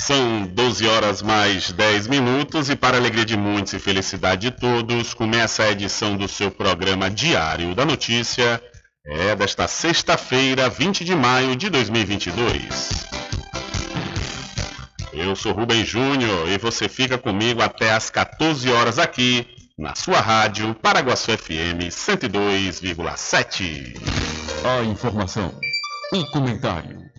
São 12 horas mais 10 minutos e para alegria de muitos e felicidade de todos, começa a edição do seu programa Diário da Notícia, é desta sexta-feira, 20 de maio de 2022. Eu sou Rubem Júnior e você fica comigo até às 14 horas aqui na sua rádio Paraguaçu FM 102,7. A informação, o comentário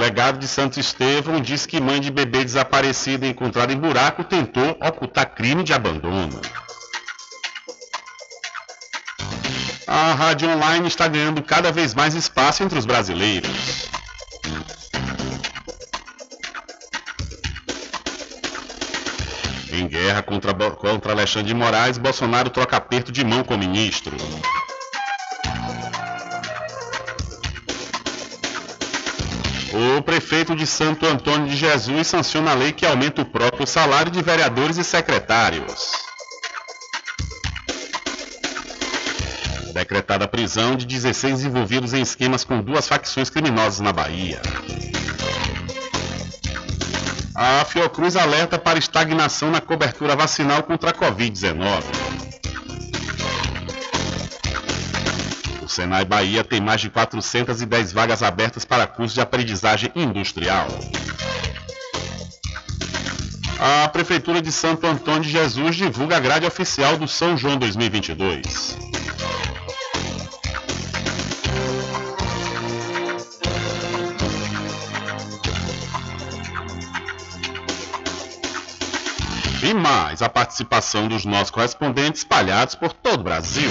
Delegado de Santo Estevão diz que mãe de bebê desaparecida encontrada em buraco tentou ocultar crime de abandono. A rádio online está ganhando cada vez mais espaço entre os brasileiros. Em guerra contra, contra Alexandre de Moraes, Bolsonaro troca aperto de mão com o ministro. O prefeito de Santo Antônio de Jesus sanciona a lei que aumenta o próprio salário de vereadores e secretários. Decretada a prisão de 16 envolvidos em esquemas com duas facções criminosas na Bahia. A Fiocruz alerta para estagnação na cobertura vacinal contra a Covid-19. Senai Bahia tem mais de 410 vagas abertas para cursos de aprendizagem industrial. A Prefeitura de Santo Antônio de Jesus divulga a grade oficial do São João 2022. E mais a participação dos nossos correspondentes espalhados por todo o Brasil.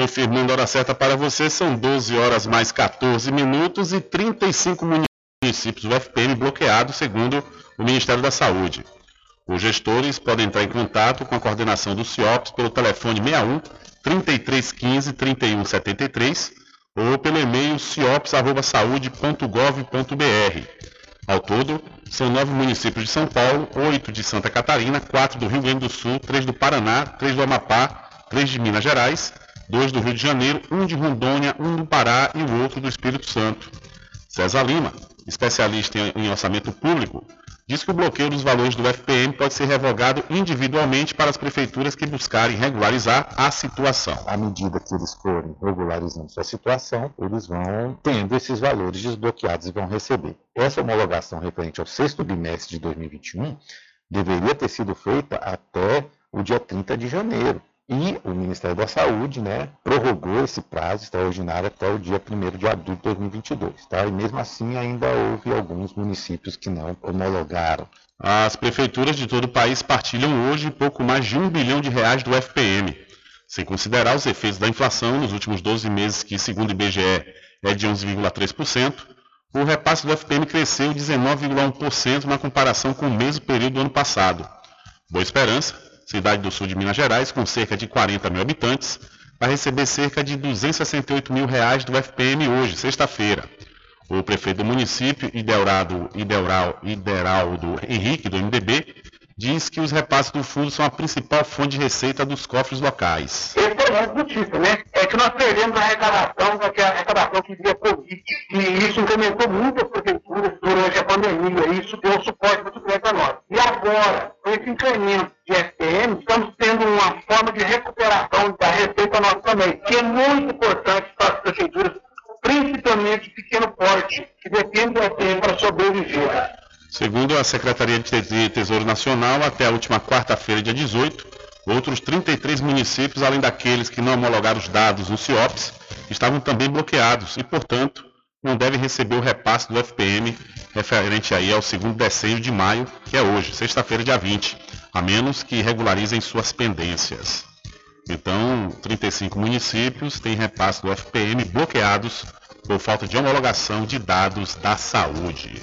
Confirmando a hora certa para você, são 12 horas mais 14 minutos e 35 municípios do FPM bloqueados, segundo o Ministério da Saúde. Os gestores podem entrar em contato com a coordenação do CIOPS pelo telefone 61 3315 3173 ou pelo e-mail ciops.saude.gov.br. Ao todo, são nove municípios de São Paulo, oito de Santa Catarina, quatro do Rio Grande do Sul, três do Paraná, três do Amapá, três de Minas Gerais, dois do Rio de Janeiro, um de Rondônia, um do Pará e o outro do Espírito Santo. César Lima, especialista em orçamento público, diz que o bloqueio dos valores do FPM pode ser revogado individualmente para as prefeituras que buscarem regularizar a situação. À medida que eles forem regularizando sua situação, eles vão tendo esses valores desbloqueados e vão receber. Essa homologação referente ao sexto bimestre de 2021 deveria ter sido feita até o dia 30 de janeiro. E o Ministério da Saúde né, prorrogou esse prazo extraordinário até o dia 1 de abril de 2022. Tá? E mesmo assim ainda houve alguns municípios que não homologaram. As prefeituras de todo o país partilham hoje pouco mais de um bilhão de reais do FPM. Sem considerar os efeitos da inflação nos últimos 12 meses, que segundo o IBGE é de 11,3%, o repasse do FPM cresceu 19,1% na comparação com o mesmo período do ano passado. Boa Esperança cidade do sul de Minas Gerais, com cerca de 40 mil habitantes, vai receber cerca de 268 mil reais do FPM hoje, sexta-feira. O prefeito do município, Ideraldo Henrique, do MDB, diz que os repasses do fundo são a principal fonte de receita dos cofres locais. Esse é o notícia, né? É que nós perdemos a arrecadação, que é a arrecadação que via Covid. E isso incrementou muito as prefeituras durante a pandemia. E isso deu suporte muito grande para nós. E agora, com esse incremento de FPM, estamos tendo uma forma de recuperação da receita nossa também, que é muito importante para as prefeituras, principalmente pequenas pequeno porte, que depende do tempo para sobreviver. Segundo a Secretaria de Tesouro Nacional, até a última quarta-feira, dia 18, outros 33 municípios, além daqueles que não homologaram os dados no CIOPS, estavam também bloqueados e, portanto, não devem receber o repasse do FPM referente aí ao segundo decênio de maio, que é hoje, sexta-feira, dia 20, a menos que regularizem suas pendências. Então, 35 municípios têm repasse do FPM bloqueados por falta de homologação de dados da saúde.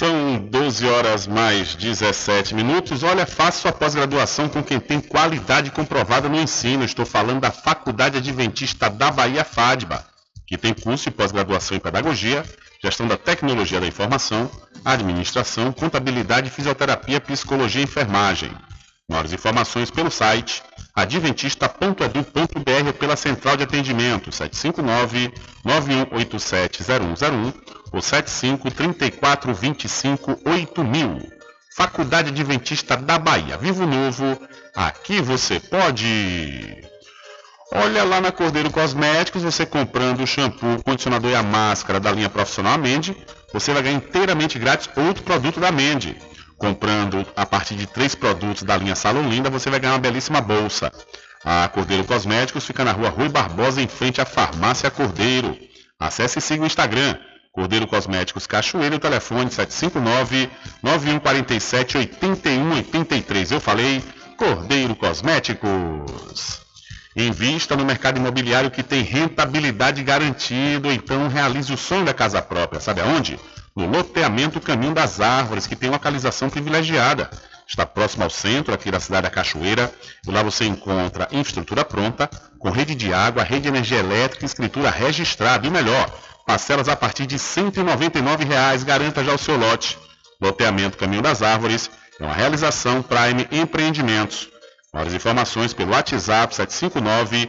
São 12 horas mais 17 minutos. Olha, faça sua pós-graduação com quem tem qualidade comprovada no ensino. Estou falando da Faculdade Adventista da Bahia FADBA que tem curso de pós-graduação em Pedagogia, Gestão da Tecnologia da Informação, Administração, Contabilidade, Fisioterapia, Psicologia e Enfermagem. Maiores informações pelo site adventista.edu.br ou pela central de atendimento 759-9187-0101 ou 75-3425-8000. Faculdade Adventista da Bahia. Vivo Novo, aqui você pode! Olha lá na Cordeiro Cosméticos, você comprando o shampoo, o condicionador e a máscara da linha profissional Mende, você vai ganhar inteiramente grátis outro produto da Mende. Comprando a partir de três produtos da linha Salon Linda, você vai ganhar uma belíssima bolsa. A Cordeiro Cosméticos fica na rua Rui Barbosa, em frente à Farmácia Cordeiro. Acesse e siga o Instagram, Cordeiro Cosméticos Cachoeiro, telefone 759-9147-8183. Eu falei, Cordeiro Cosméticos. Invista no mercado imobiliário que tem rentabilidade garantida, então realize o sonho da casa própria. Sabe aonde? No loteamento Caminho das Árvores, que tem localização privilegiada. Está próximo ao centro, aqui da cidade da Cachoeira, e lá você encontra infraestrutura pronta, com rede de água, rede de energia elétrica, escritura registrada e melhor, parcelas a partir de 199 reais, garanta já o seu lote. Loteamento Caminho das Árvores é uma realização Prime Empreendimentos. Maiores informações pelo WhatsApp 759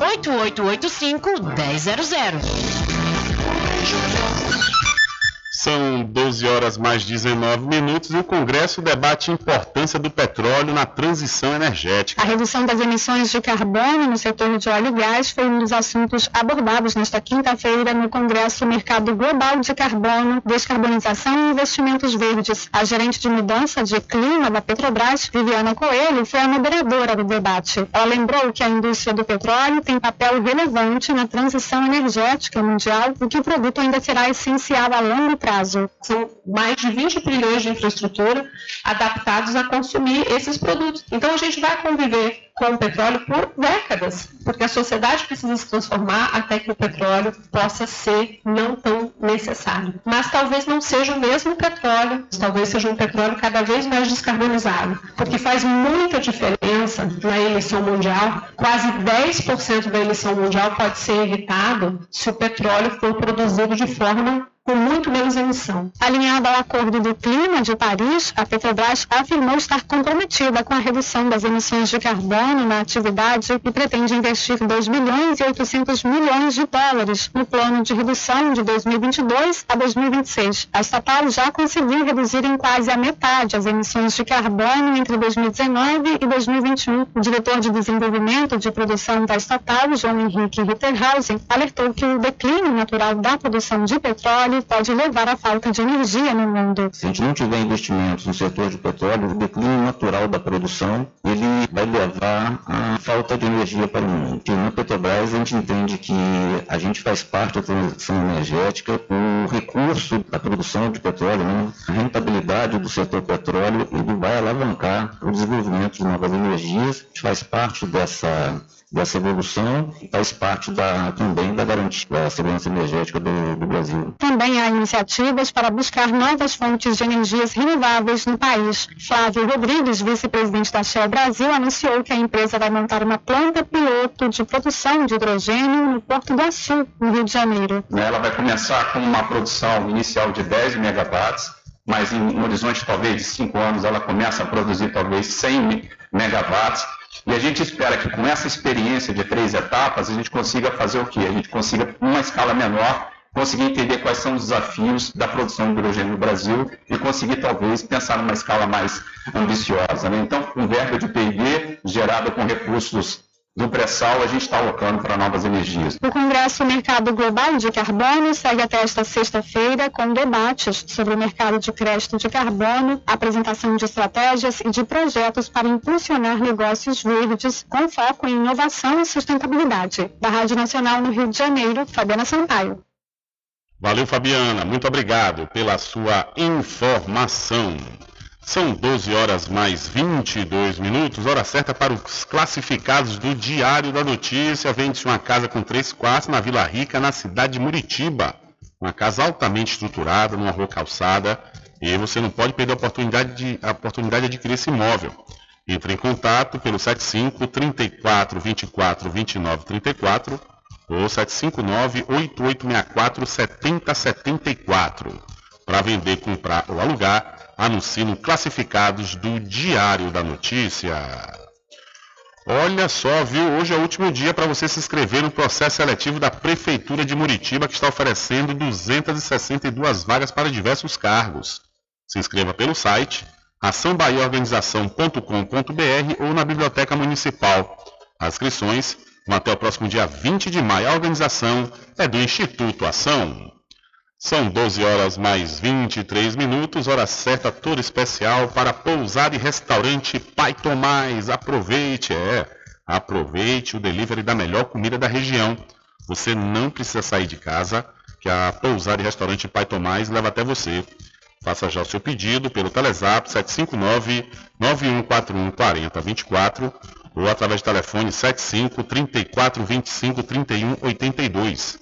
98885 100. São 12 horas mais 19 minutos e o Congresso debate a importância do petróleo na transição energética. A redução das emissões de carbono no setor de óleo e gás foi um dos assuntos abordados nesta quinta-feira no Congresso Mercado Global de Carbono, Descarbonização e Investimentos Verdes. A gerente de mudança de clima da Petrobras, Viviana Coelho, foi a moderadora do debate. Ela lembrou que a indústria do petróleo tem papel relevante na transição energética mundial e que o produto ainda será essencial a longo prazo São mais de 20 trilhões de infraestrutura adaptados a consumir esses produtos. Então a gente vai conviver com o petróleo por décadas, porque a sociedade precisa se transformar até que o petróleo possa ser não tão necessário. Mas talvez não seja o mesmo petróleo, talvez seja um petróleo cada vez mais descarbonizado, porque faz muita diferença na emissão mundial. Quase 10% da emissão mundial pode ser evitado se o petróleo for produzido de forma com muito menos emissão. Alinhada ao Acordo do Clima de Paris, a Petrobras afirmou estar comprometida com a redução das emissões de carbono na atividade e pretende investir 2 bilhões e 800 milhões de dólares no plano de redução de 2022 a 2026. A estatal já conseguiu reduzir em quase a metade as emissões de carbono entre 2019 e 2021. O diretor de desenvolvimento de produção da estatal, João Henrique Ritterhausen, alertou que o declínio natural da produção de petróleo pode levar à falta de energia no mundo. Se a gente não tiver investimentos no setor de petróleo, o declínio natural da produção ele vai levar à falta de energia para o mundo. E na Petrobras a gente entende que a gente faz parte da transição energética, o recurso da produção de petróleo, né, a rentabilidade do setor petróleo, ele vai alavancar o desenvolvimento de novas energias. A gente faz parte dessa dessa evolução e faz parte da, também da garantia da segurança energética do, do, Brasil. Também há iniciativas para buscar novas fontes de energias renováveis no país. Flávio Rodrigues, vice-presidente da Shell Brasil, anunciou que a empresa vai montar uma planta piloto de produção de hidrogênio no Porto do Açu, no Rio de Janeiro. Ela vai começar com uma produção inicial de 10 megawatts, mas em um horizonte talvez de 5 anos ela começa a produzir talvez 100 megawatts e a gente espera que com essa experiência de três etapas a gente consiga fazer o quê? A gente consiga, numa escala menor, conseguir entender quais são os desafios da produção de hidrogênio no Brasil e conseguir talvez pensar numa escala mais ambiciosa. Né? Então, um verbo de PIB gerado com recursos do pré-sal a gente está alocando para novas energias. O Congresso Mercado Global de Carbono segue até esta sexta-feira com debates sobre o mercado de crédito de carbono, apresentação de estratégias e de projetos para impulsionar negócios verdes com foco em inovação e sustentabilidade. Da Rádio Nacional no Rio de Janeiro, Fabiana Sampaio. Valeu, Fabiana. Muito obrigado pela sua informação. São 12 horas mais 22 minutos, hora certa para os classificados do Diário da Notícia. Vende-se uma casa com três quartos na Vila Rica, na cidade de Muritiba. Uma casa altamente estruturada, numa rua calçada. E você não pode perder a oportunidade de, a oportunidade de adquirir esse imóvel. Entre em contato pelo 75 34 24 29 34 ou 759 8864 7074. Para vender, comprar ou alugar, anuncie no Classificados do Diário da Notícia. Olha só, viu? Hoje é o último dia para você se inscrever no processo seletivo da Prefeitura de Muritiba, que está oferecendo 262 vagas para diversos cargos. Se inscreva pelo site açãobahiaorganização.com.br ou na Biblioteca Municipal. As inscrições até o próximo dia 20 de maio. A organização é do Instituto Ação. São 12 horas mais 23 minutos, hora certa toda especial para pousar e restaurante Pai Tomás. Aproveite, é, aproveite o delivery da melhor comida da região. Você não precisa sair de casa, que a pousar e restaurante Pai Tomás leva até você. Faça já o seu pedido pelo Telezap 759 9141 4024 ou através do telefone 75 34 25 31 82.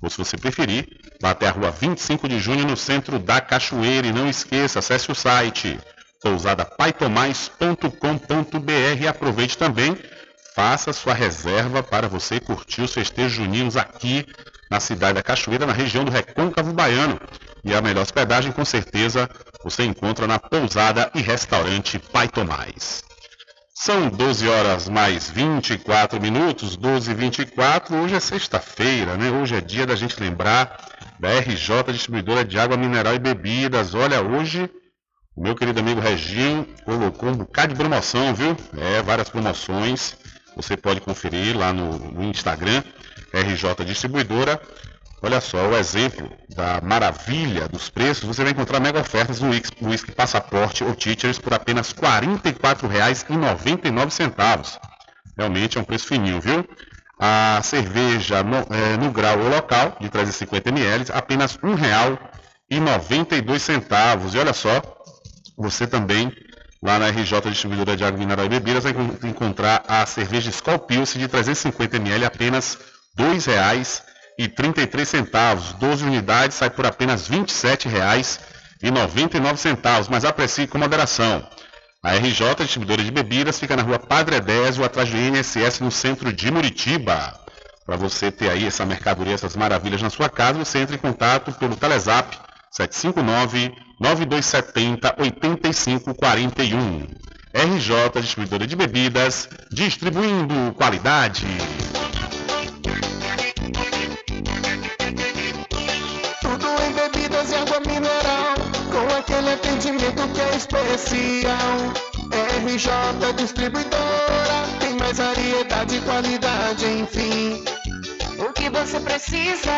Ou se você preferir, vá até a rua 25 de junho no centro da Cachoeira e não esqueça, acesse o site pousadapaitomais.com.br e aproveite também, faça sua reserva para você curtir os festejos juninos aqui na cidade da Cachoeira, na região do Recôncavo Baiano. E a melhor hospedagem, com certeza, você encontra na pousada e restaurante Pai Tomás. São 12 horas mais 24 minutos, 12 e 24. Hoje é sexta-feira, né? Hoje é dia da gente lembrar da RJ Distribuidora de Água Mineral e Bebidas. Olha, hoje o meu querido amigo Reginho colocou um bocado de promoção, viu? É, várias promoções. Você pode conferir lá no, no Instagram, RJ Distribuidora. Olha só, o exemplo da maravilha dos preços, você vai encontrar mega ofertas no Whisky Passaporte ou Teachers por apenas R$ 44,99. Realmente é um preço fininho, viu? A cerveja no, é, no grau ou local, de 350 ml, apenas R$ 1,92. E olha só, você também, lá na RJ Distribuidora de Água Mineral e Bebidas, vai encontrar a cerveja Skol Pilsen de 350 ml, apenas R$ 2,00 e 33 centavos. 12 unidades sai por apenas R$ 27,99, mas aprecie com moderação. A RJ, distribuidora de bebidas, fica na rua Padre Edésio, atrás do INSS, no centro de Muritiba. Para você ter aí essa mercadoria, essas maravilhas na sua casa, você entra em contato pelo Telezap 759-9270-8541. RJ Distribuidora de Bebidas, distribuindo qualidade. Atendimento que é especial. RJ Distribuidora, tem mais variedade e qualidade, enfim. O que você precisa?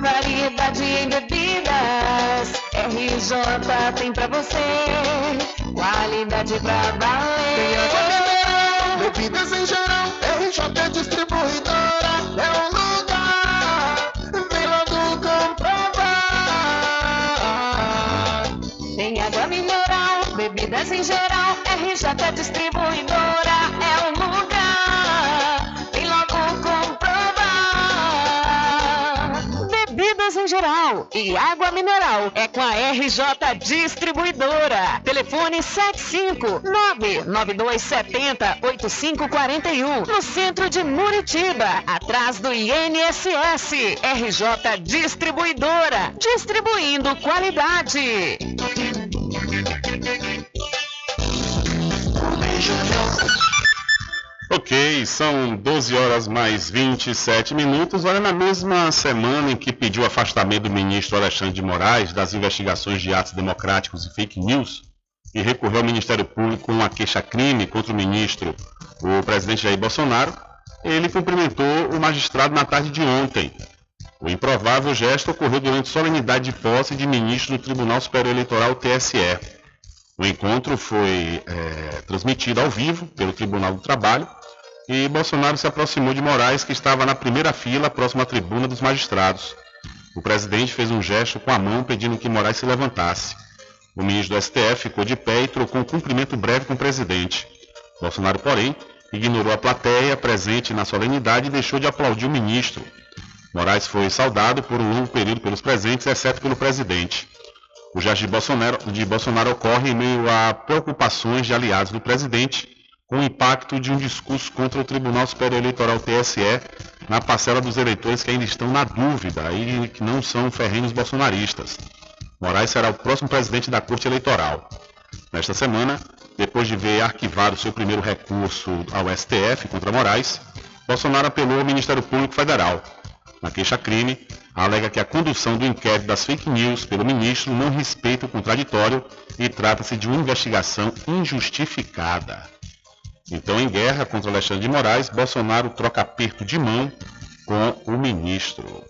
Variedade em bebidas. RJ tem pra você. Qualidade pra valer. Tem mineral, bebidas em geral. RJ Distribuidora em geral. RJ Distribuidora é um lugar. Vem logo comprovar. Bebidas em geral e água mineral é com a RJ Distribuidora. Telefone 75992708541 no centro de Muritiba, atrás do INSS. RJ Distribuidora, distribuindo qualidade. Ok, são 12 horas mais 27 minutos. Olha, na mesma semana em que pediu afastamento do ministro Alexandre de Moraes das investigações de atos democráticos e fake news e recorreu ao Ministério Público com uma queixa-crime contra o ministro, o presidente Jair Bolsonaro, ele cumprimentou o magistrado na tarde de ontem. O improvável gesto ocorreu durante solenidade de posse de ministro do Tribunal Superior Eleitoral, TSE. O encontro foi é, transmitido ao vivo pelo Tribunal do Trabalho e Bolsonaro se aproximou de Moraes, que estava na primeira fila, próximo à tribuna dos magistrados. O presidente fez um gesto com a mão pedindo que Moraes se levantasse. O ministro do STF ficou de pé e trocou um cumprimento breve com o presidente. Bolsonaro, porém, ignorou a plateia presente na solenidade e deixou de aplaudir o ministro. Moraes foi saudado por um longo período pelos presentes, exceto pelo presidente. O gesto de Bolsonaro, de Bolsonaro ocorre em meio a preocupações de aliados do presidente com o impacto de um discurso contra o Tribunal Superior Eleitoral TSE na parcela dos eleitores que ainda estão na dúvida e que não são ferrenhos bolsonaristas. Moraes será o próximo presidente da Corte Eleitoral. Nesta semana, depois de ver arquivado seu primeiro recurso ao STF contra Moraes, Bolsonaro apelou ao Ministério Público Federal. Na queixa-crime, alega que a condução do inquérito das fake news pelo ministro não respeita o contraditório e trata-se de uma investigação injustificada. Então, em guerra contra Alexandre de Moraes, Bolsonaro troca aperto de mão com o ministro.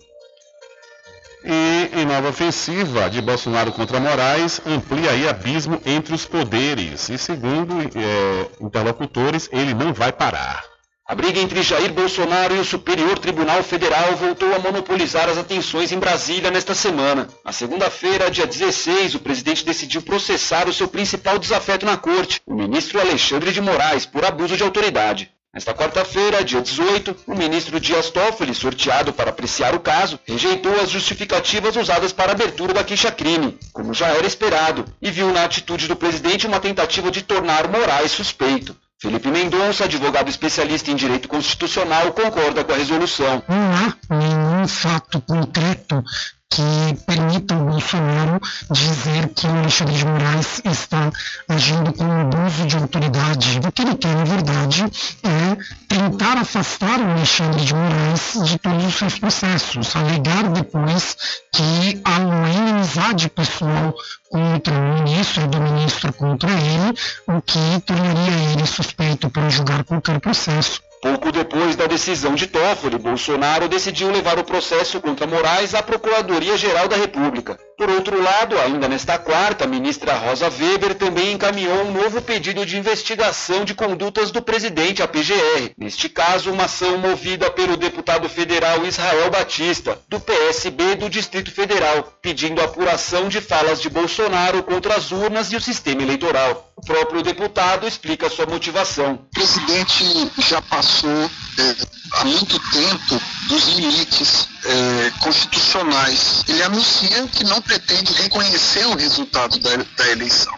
E em nova ofensiva de Bolsonaro contra Moraes, amplia aí abismo entre os poderes. E segundo é, interlocutores, ele não vai parar. A briga entre Jair Bolsonaro e o Superior Tribunal Federal voltou a monopolizar as atenções em Brasília nesta semana. Na segunda-feira, dia 16, o presidente decidiu processar o seu principal desafeto na corte, o ministro Alexandre de Moraes, por abuso de autoridade. Nesta quarta-feira, dia 18, o ministro Dias Toffoli, sorteado para apreciar o caso, rejeitou as justificativas usadas para a abertura da queixa-crime, como já era esperado, e viu na atitude do presidente uma tentativa de tornar Moraes suspeito. Felipe Mendonça, advogado especialista em direito constitucional, concorda com a resolução. Não há nenhum fato concreto que permita ao Bolsonaro dizer que o Alexandre de Moraes está agindo com abuso de autoridade. O que ele quer, na verdade, é tentar afastar o Alexandre de Moraes de todos os seus processos, alegar depois que há uma inimizade pessoal contra o ministro e do ministro contra ele, o que tornaria ele suspeito para julgar qualquer processo. Pouco depois da decisão de Toffoli, Bolsonaro decidiu levar o processo contra Moraes à Procuradoria-Geral da República. Por outro lado, ainda nesta quarta, a ministra Rosa Weber também encaminhou um novo pedido de investigação de condutas do presidente à PGR. Neste caso, uma ação movida pelo deputado federal Israel Batista, do PSB do Distrito Federal, pedindo apuração de falas de Bolsonaro contra as urnas e o sistema eleitoral. O próprio deputado explica sua motivação. O presidente já passou é, há muito tempo dos limites é, constitucionais. Ele anuncia que não pretende reconhecer o resultado da, da eleição.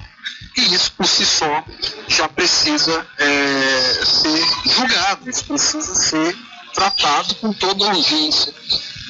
E isso por si só já precisa é, ser julgado, isso precisa ser tratado com toda urgência.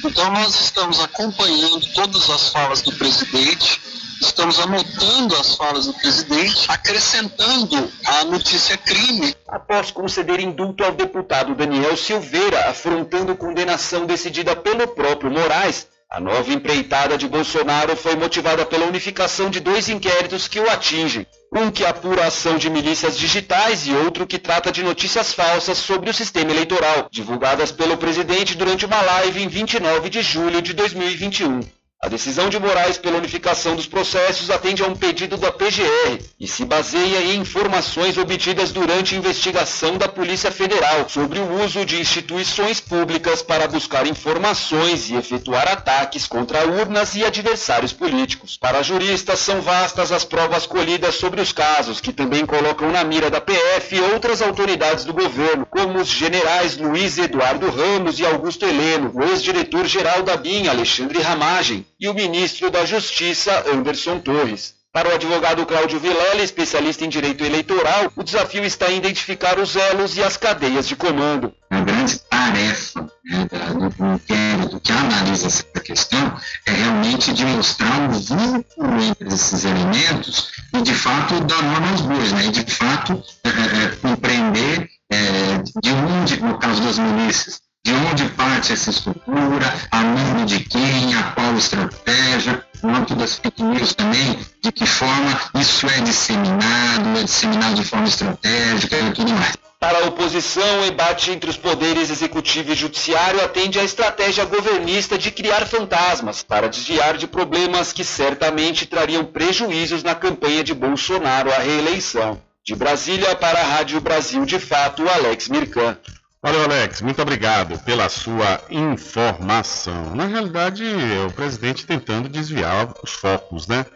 Então, nós estamos acompanhando todas as falas do presidente, estamos anotando as falas do presidente, acrescentando a notícia crime. Após conceder indulto ao deputado Daniel Silveira, afrontando condenação decidida pelo próprio Moraes, a nova empreitada de Bolsonaro foi motivada pela unificação de dois inquéritos que o atingem. Um que apura a ação de milícias digitais e outro que trata de notícias falsas sobre o sistema eleitoral, divulgadas pelo presidente durante uma live em 29 de julho de 2021. A decisão de Moraes pela unificação dos processos atende a um pedido da PGR e se baseia em informações obtidas durante investigação da Polícia Federal sobre o uso de instituições públicas para buscar informações e efetuar ataques contra urnas e adversários políticos. Para juristas, são vastas as provas colhidas sobre os casos, que também colocam na mira da PF outras autoridades do governo, como os generais Luiz Eduardo Ramos e Augusto Heleno, o ex-diretor-geral da BIM, Alexandre Ramagem, e o ministro da Justiça, Anderson Torres. Para o advogado Cláudio Vilela, especialista em direito eleitoral, o desafio está em identificar os elos e as cadeias de comando. A grande tarefa né, do inquérito que analisa essa questão é realmente de mostrar o vínculo entre esses elementos e, de fato, dar nome aos bois, né, e, de fato, é, é, compreender é, de onde, no caso das milícias, de onde parte essa estrutura, a nome de quem, a qual estratégia, quanto das fake news também, de que forma isso é disseminado, é disseminado de forma estratégica e tudo mais. Para a oposição, o embate entre os poderes executivo e judiciário atende à estratégia governista de criar fantasmas para desviar de problemas que certamente trariam prejuízos na campanha de Bolsonaro à reeleição. De Brasília para a Rádio Brasil de Fato, Alex Mirkan. Valeu, Alex. Muito obrigado pela sua informação. Na realidade, é o presidente tentando desviar os focos, né?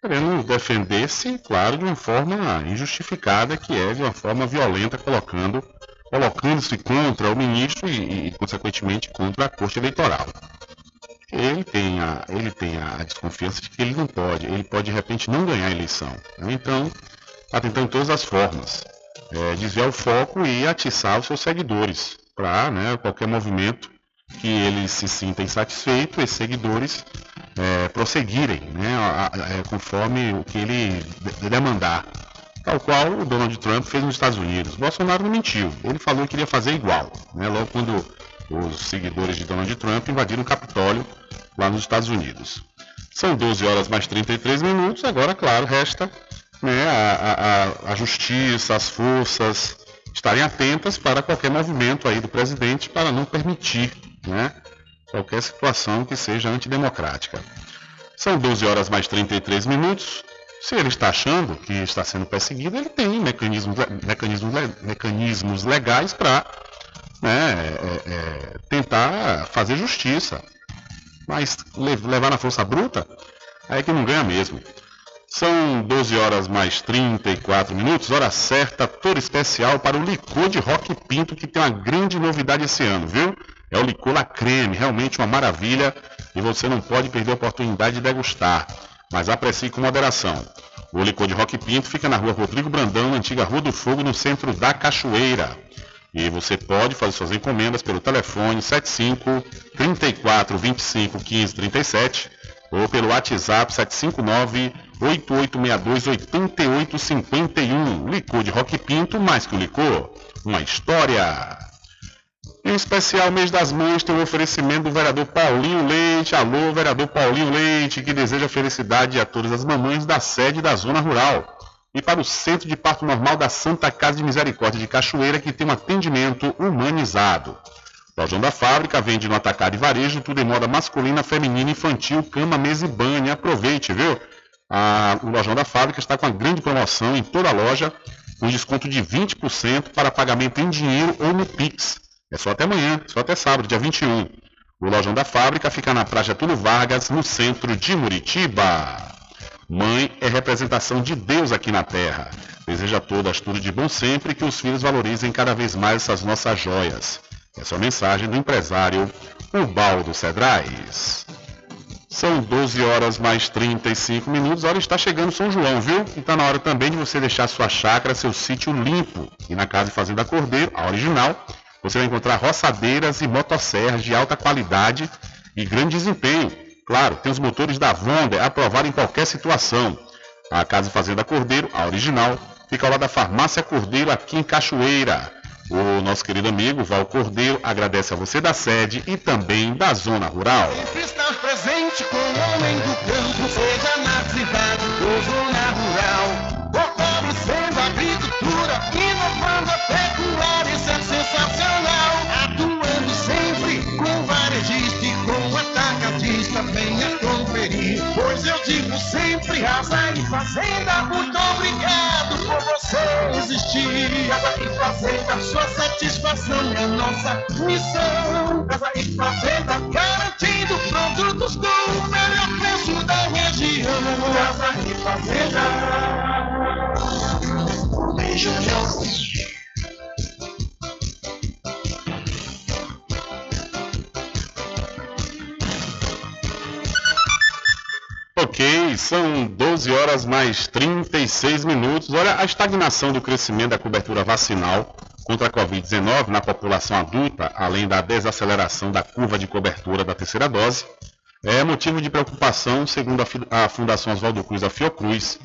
Querendo defender-se, claro, de uma forma injustificada, que é de uma forma violenta, colocando colocando-se contra o ministro e, e, consequentemente, contra a Corte Eleitoral. Ele tem, a, ele tem a desconfiança de que ele não pode, ele pode de repente não ganhar a eleição. Né? Então, está tentando todas as formas é, desviar o foco e atiçar os seus seguidores para né, qualquer movimento que eles se sintam insatisfeitos, esses seguidores é, prosseguirem né, a, a, é, conforme o que ele demandar. Tal qual o Donald Trump fez nos Estados Unidos. Bolsonaro não mentiu, ele falou que queria fazer igual. Né, logo quando os seguidores de Donald Trump invadiram o Capitólio lá nos Estados Unidos. São 12 horas mais 33 minutos, agora, claro, resta né, a, a, a justiça, as forças estarem atentas para qualquer movimento aí do presidente para não permitir né, qualquer situação que seja antidemocrática. São 12 horas mais 33 minutos. Se ele está achando que está sendo perseguido, ele tem mecanismos, mecanismos, mecanismos legais para né, é, é, tentar fazer justiça. Mas levar na força bruta, é que não ganha mesmo. São 12 horas mais 34 minutos, hora certa, toda especial para o licor de Rock Pinto, que tem uma grande novidade esse ano, viu? É o licor La Creme, realmente uma maravilha e você não pode perder a oportunidade de degustar, mas aprecie com moderação. O licor de Rock Pinto fica na rua Rodrigo Brandão, antiga Rua do Fogo, no centro da Cachoeira. E você pode fazer suas encomendas pelo telefone 75 34 25 15 37 ou pelo WhatsApp 759 8862 8851. Licor de Rock Pinto, mais que o licor, uma história. Em especial, mês das mães tem o um oferecimento do vereador Paulinho Leite. Alô, vereador Paulinho Leite, que deseja felicidade a todas as mamães da sede da zona rural. E para o Centro de Parto Normal da Santa Casa de Misericórdia de Cachoeira, que tem um atendimento humanizado. Lojão da Fábrica vende no atacado e varejo tudo em moda masculina, feminina, infantil, cama, mesa e banho. Aproveite, viu? A, o Lojão da Fábrica está com uma grande promoção em toda a loja, com desconto de 20% para pagamento em dinheiro ou no Pix. É só até amanhã, só até sábado, dia 21. O Lojão da Fábrica fica na Praia Túlio Vargas, no centro de Muritiba. Mãe é representação de Deus aqui na Terra. Deseja a todas tudo de bom sempre e que os filhos valorizem cada vez mais essas nossas joias. Essa é a mensagem do empresário Ubaldo Cedrais. São 12 horas mais 35 minutos. Olha, está chegando São João, viu? E está na hora também de você deixar sua chácara, seu sítio limpo. E na Casa de Fazenda Cordeiro, a original, Você vai encontrar roçadeiras e motosserras de alta qualidade e grande desempenho. Claro, tem os motores da Vonda aprovados em qualquer situação. A Casa Fazenda Cordeiro, a original, fica ao lado da Farmácia Cordeiro aqui em Cachoeira. O nosso querido amigo Val Cordeiro agradece a você da sede e também da zona rural. Sempre estar presente com o homem do campo, seja na cidade ou zona rural. A agricultura, inovando a pecuária, isso é sensacional. Atuando sempre com varejista e com atacadista, venha conferir. Pois eu digo sempre, Asa e Fazenda, muito obrigado você existir. Asa e Fazenda, sua satisfação é nossa missão. Asa e Fazenda, garantindo produtos com o melhor preço da região. Asa e Fazenda. Beijo, Ok, são 12 horas mais 36 minutos. Olha, a estagnação do crescimento da cobertura vacinal contra a Covid-19 na população adulta, além da desaceleração da curva de cobertura da terceira dose, é motivo de preocupação, segundo a Fundação Oswaldo Cruz, a Fiocruz.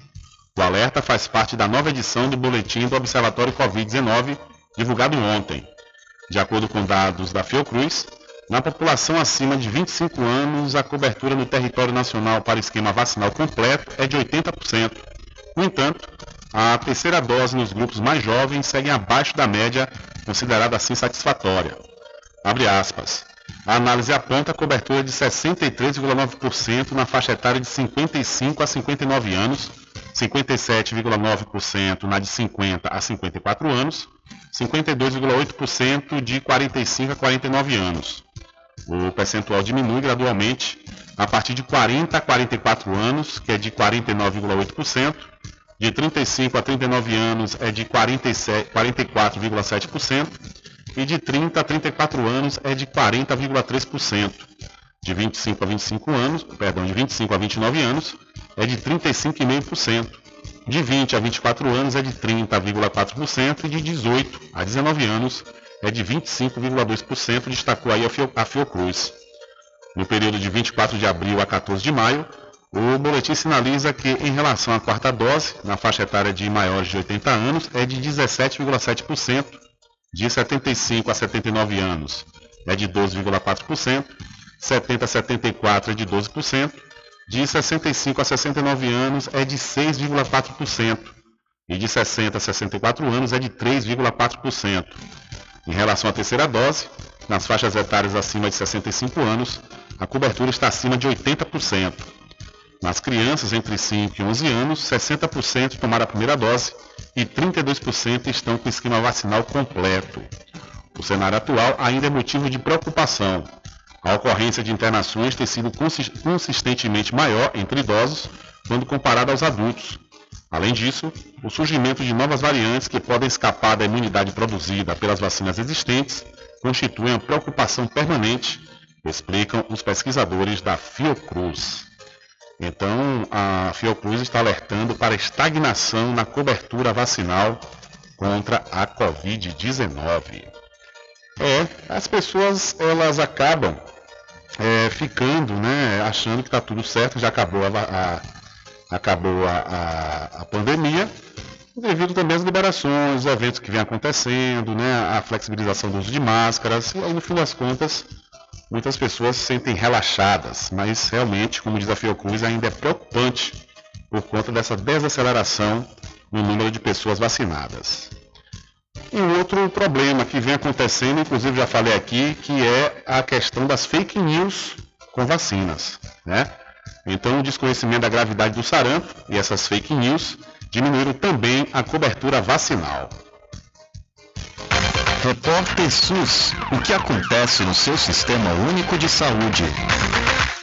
O alerta faz parte da nova edição do Boletim do Observatório Covid-19, divulgado ontem. De acordo com dados da Fiocruz, na população acima de 25 anos, a cobertura no território nacional para esquema vacinal completo é de 80%. No entanto, a terceira dose nos grupos mais jovens segue abaixo da média considerada assim satisfatória. Abre aspas. A análise aponta a cobertura de 63,9% na faixa etária de 55 a 59 anos, 57,9% na de 50 a 54 anos, 52,8% de 45 a 49 anos. O percentual diminui gradualmente a partir de 40 a 44 anos, que é de 49,8%, de 35 a 39 anos é de 44,7% e de 30 a 34 anos é de 40,3%. De 25 a 25 anos, perdão, de 25 a 29 anos é de 35,5%. De 20 a 24 anos é de 30,4% e de 18 a 19 anos é de 25,2%, destacou aí a Fiocruz. No período de 24 de abril a 14 de maio, o boletim sinaliza que, em relação à quarta dose, na faixa etária de maiores de 80 anos, é de 17,7%, de 75 a 79 anos é de 12,4%, 70 a 74 é de 12%, de 65 a 69 anos é de 6,4% e de 60 a 64 anos é de 3,4%. Em relação à terceira dose, nas faixas etárias acima de 65 anos, a cobertura está acima de 80%. Nas crianças entre 5 e 11 anos, 60% tomaram a primeira dose e 32% estão com esquema vacinal completo. O cenário atual ainda é motivo de preocupação. A ocorrência de internações tem sido consistentemente maior entre idosos quando comparada aos adultos, Além disso, o surgimento de novas variantes que podem escapar da imunidade produzida pelas vacinas existentes constitui uma preocupação permanente, explicam os pesquisadores da Fiocruz. Então, a Fiocruz está alertando para estagnação na cobertura vacinal contra a Covid-19. É, as pessoas elas acabam é, ficando, né, achando que está tudo certo, já acabou a, a acabou a, a, a pandemia, devido também às liberações, os eventos que vêm acontecendo, né, a flexibilização do uso de máscaras, no fim das contas muitas pessoas se sentem relaxadas, mas realmente, como diz a Fiocruz, ainda é preocupante por conta dessa desaceleração no número de pessoas vacinadas. E outro problema que vem acontecendo, inclusive já falei aqui, que é a questão das fake news com vacinas, né? Então, o desconhecimento da gravidade do sarampo e essas fake news diminuíram também a cobertura vacinal. Repórter SUS. O que acontece no seu sistema único de saúde?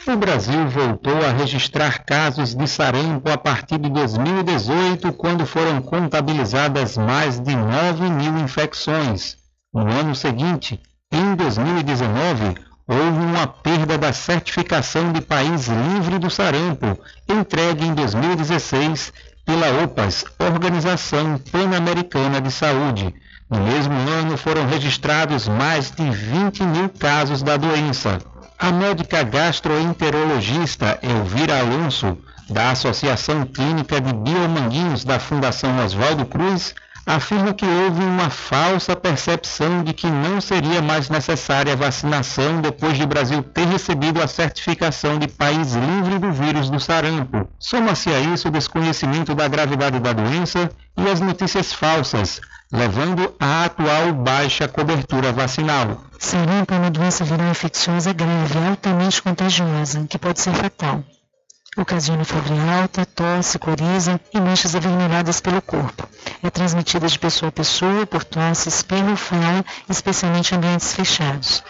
O Brasil voltou a registrar casos de sarampo a partir de 2018, quando foram contabilizadas mais de 9 mil infecções. No ano seguinte, em 2019, houve uma perda da certificação de país livre do sarampo, entregue em 2016 pela OPAS, Organização Pan-Americana de Saúde. No mesmo ano, foram registrados mais de 20 mil casos da doença. A médica gastroenterologista Elvira Alonso, da Associação Clínica de Biomanguinhos da Fundação Oswaldo Cruz, afirma que houve uma falsa percepção de que não seria mais necessária a vacinação depois de o Brasil ter recebido a certificação de país livre do vírus do sarampo. Soma-se a isso o desconhecimento da gravidade da doença e as notícias falsas, levando à atual baixa cobertura vacinal. Sarampo é uma doença viral infecciosa grave, altamente contagiosa, que pode ser fatal. Ocasiona febre alta, tosse, coriza e manchas avermelhadas pelo corpo. É transmitida de pessoa a pessoa por tosse, espirro fala, especialmente em ambientes fechados.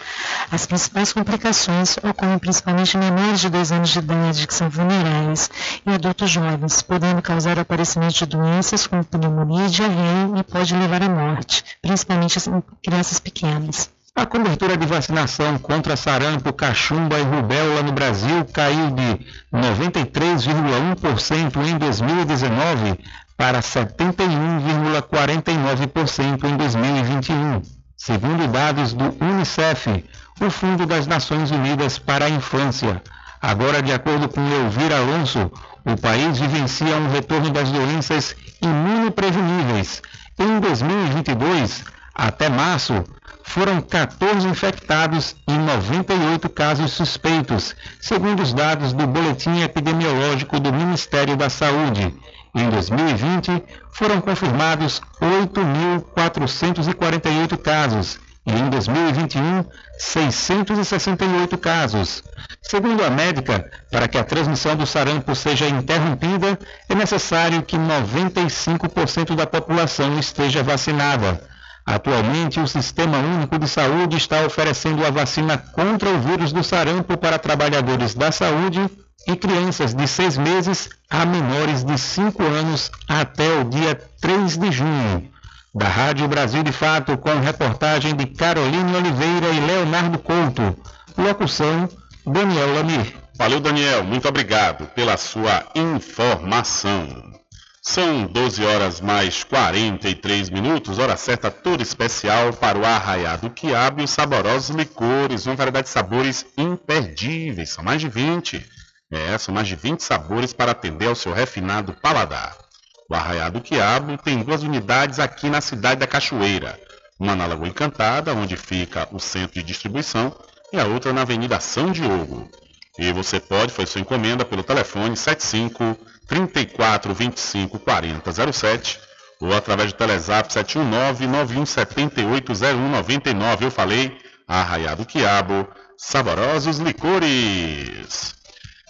As principais complicações ocorrem principalmente em menores de 2 anos de idade, que são vulneráveis, e adultos jovens, podendo causar aparecimento de doenças como pneumonia diarreia e pode levar à morte, principalmente em crianças pequenas. A cobertura de vacinação contra sarampo, cachumba e rubéola no Brasil caiu de 93,1% em 2019 para 71,49% em 2021, segundo dados do UNICEF, o Fundo das Nações Unidas para a Infância. Agora, de acordo com Elvira Alonso, o país vivencia um retorno das doenças imunopreveníveis. Em 2022, até março, foram 14 infectados e 98 casos suspeitos, segundo os dados do Boletim Epidemiológico do Ministério da Saúde. Em 2020, foram confirmados 8.448 casos e em 2021, 668 casos. Segundo a médica, para que a transmissão do sarampo seja interrompida, é necessário que 95% da população esteja vacinada. Atualmente, o Sistema Único de Saúde está oferecendo a vacina contra o vírus do sarampo para trabalhadores da saúde e crianças de seis meses a menores de 5 anos até o dia 3 de junho. Da Rádio Brasil de Fato, com reportagem de Caroline Oliveira e Leonardo Couto. Locução, Daniel Lamir. Valeu, Daniel. Muito obrigado pela sua informação. São 12 horas mais 43 minutos, hora certa toda especial para o arraiado quiabo e os saborosos licores, uma variedade de sabores imperdíveis, são mais de 20. É, são mais de 20 sabores para atender ao seu refinado paladar. O arraiado quiabo tem duas unidades aqui na cidade da Cachoeira, uma na Lagoa Encantada, onde fica o centro de distribuição, e a outra na Avenida São Diogo. E você pode fazer sua encomenda pelo telefone 75 34 25 40 07 ou através do Telezap 719 9178 0199. Eu falei, Arraiado Quiabo, saborosos licores.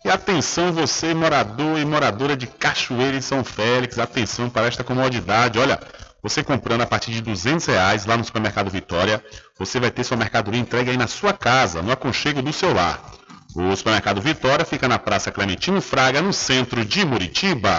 E atenção você, morador e moradora de Cachoeira e São Félix, atenção para esta comodidade. Olha, você comprando a partir de 200 reais lá no supermercado Vitória, você vai ter sua mercadoria entregue aí na sua casa, no aconchego do seu lar. O supermercado Vitória fica na Praça Clementino Fraga, no centro de Muritiba.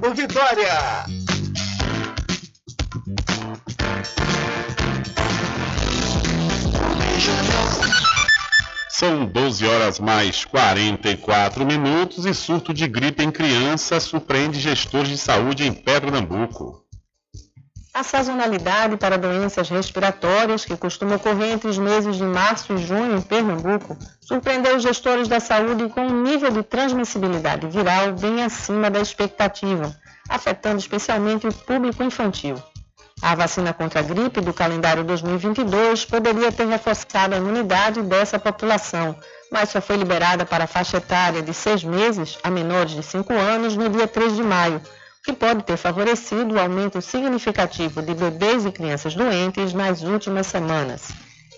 Vitória. São 12 horas mais 44 minutos e surto de gripe em criança surpreende gestores de saúde em Pernambuco. A sazonalidade para doenças respiratórias, que costuma ocorrer entre os meses de março e junho em Pernambuco, surpreendeu os gestores da saúde com um nível de transmissibilidade viral bem acima da expectativa, afetando especialmente o público infantil. A vacina contra a gripe do calendário 2022 poderia ter reforçado a imunidade dessa população, mas só foi liberada para a faixa etária de seis meses a menores de 5 anos no dia 3 de maio, que pode ter favorecido o aumento significativo de bebês e crianças doentes nas últimas semanas.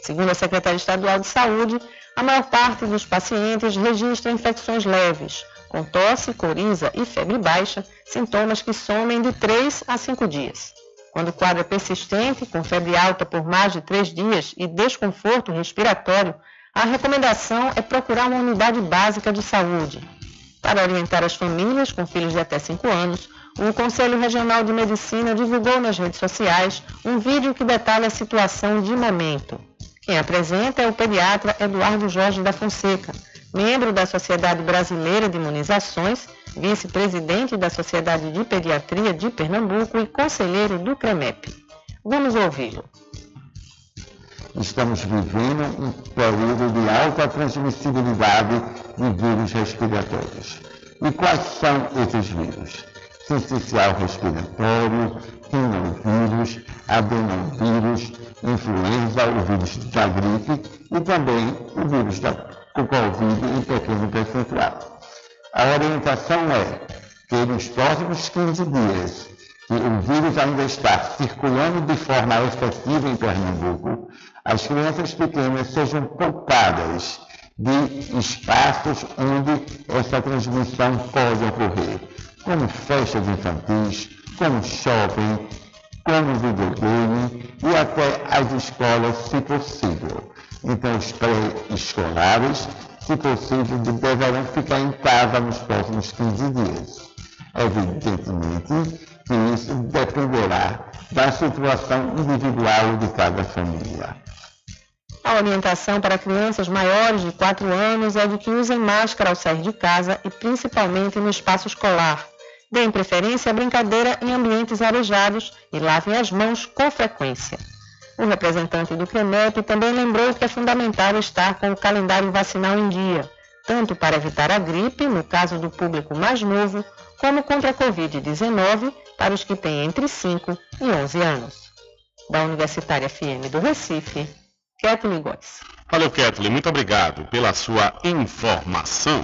Segundo a Secretaria Estadual de Saúde, a maior parte dos pacientes registra infecções leves, com tosse, coriza e febre baixa, sintomas que somem de 3 a 5 dias. Quando o quadro é persistente, com febre alta por mais de três dias e desconforto respiratório, a recomendação é procurar uma unidade básica de saúde. Para orientar as famílias com filhos de até 5 anos, o Conselho Regional de Medicina divulgou nas redes sociais um vídeo que detalha a situação de momento. Quem apresenta é o pediatra Eduardo Jorge da Fonseca, membro da Sociedade Brasileira de Imunizações, vice-presidente da Sociedade de Pediatria de Pernambuco e conselheiro do CREMEP. Vamos ouvi-lo. Estamos vivendo um período de alta transmissibilidade de vírus respiratórios. E quais são esses vírus? Sincicial respiratório, rinovírus, adenovírus, influenza, o vírus da gripe e também o vírus da Covid em pequeno percentual. A orientação é que nos próximos 15 dias, que o vírus ainda está circulando de forma efetiva em Pernambuco, as crianças pequenas sejam poupadas de espaços onde essa transmissão pode ocorrer, como festas infantis, como shopping, como videogame e até as escolas, se possível. Então, os pré-escolares, se possível, deverão ficar em casa nos próximos 15 dias. Evidentemente que isso dependerá da situação individual de cada família. A orientação para crianças maiores de 4 anos é de que usem máscara ao sair de casa e principalmente no espaço escolar. Deem preferência à brincadeira em ambientes arejados e lavem as mãos com frequência. O representante do CREMEP também lembrou que é fundamental estar com o calendário vacinal em dia, tanto para evitar a gripe, no caso do público mais novo, como contra a Covid-19 para os que têm entre 5 e 11 anos. Da Universitária FM do Recife, Kathleen Góes. Valeu, Kathleen. Muito obrigado pela sua informação.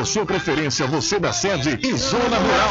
a sua preferência, você da sede e Zona Rural.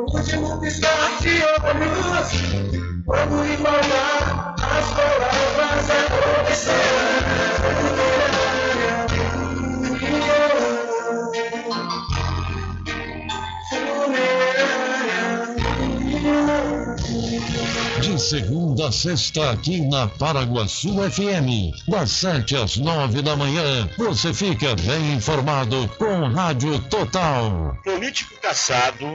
no último piscar de olhos. Vamos lhe falar as palavras da opção. De segunda a sexta, aqui na Paraguaçu FM, das 7 às 9 da manhã, você fica bem informado com Rádio Total. Político caçado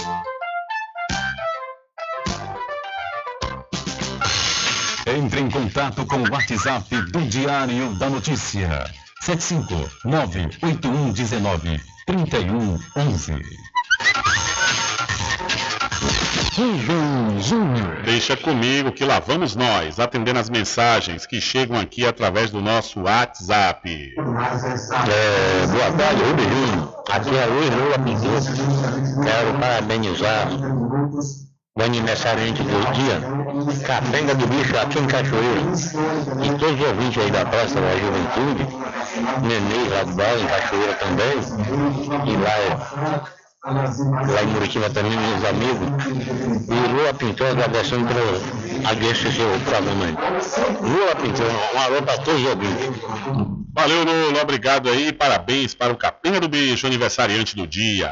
Entre em contato com o WhatsApp do Diário da Notícia. 759-8119-3111. Deixa comigo que lá vamos nós, atendendo as mensagens que chegam aqui através do nosso WhatsApp. É, boa tarde, Rubinho. Aqui é Luiz Lula Pinto. Quero parabenizar o aniversariante do dia, Capenga do Bicho aqui em Cachoeira. E todos os ouvintes aí da Praça da Juventude, Nenê lá do bairro, em Cachoeira também, e lá, lá em Muritiba também, meus amigos. E Lula Pintor agradecendo pelo agradecer seu programa aí. Lula Pintor, um alô para todos os ouvintes. Valeu, Lula, obrigado aí, parabéns para o Capenga do Bicho, aniversariante do dia.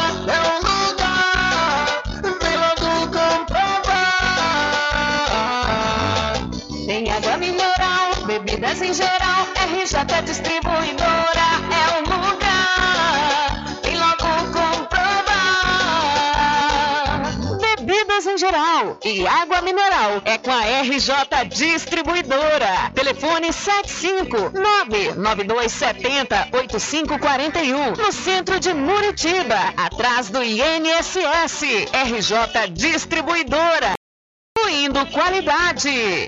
em geral. RJ Distribuidora é um lugar. Vem logo comprovar. Bebidas em geral. E água mineral é com a RJ Distribuidora. Telefone 75 99270 8541 no centro de Muritiba, atrás do INSS. RJ Distribuidora. Incluindo qualidade.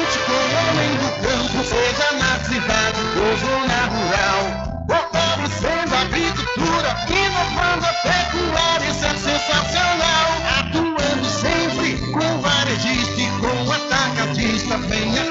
com o homem do campo, seja na cidade ou zona rural. Fortalecendo a agricultura, inovando a pecuária, isso é sensacional. Atuando sempre com varejista e com atacadista, venha.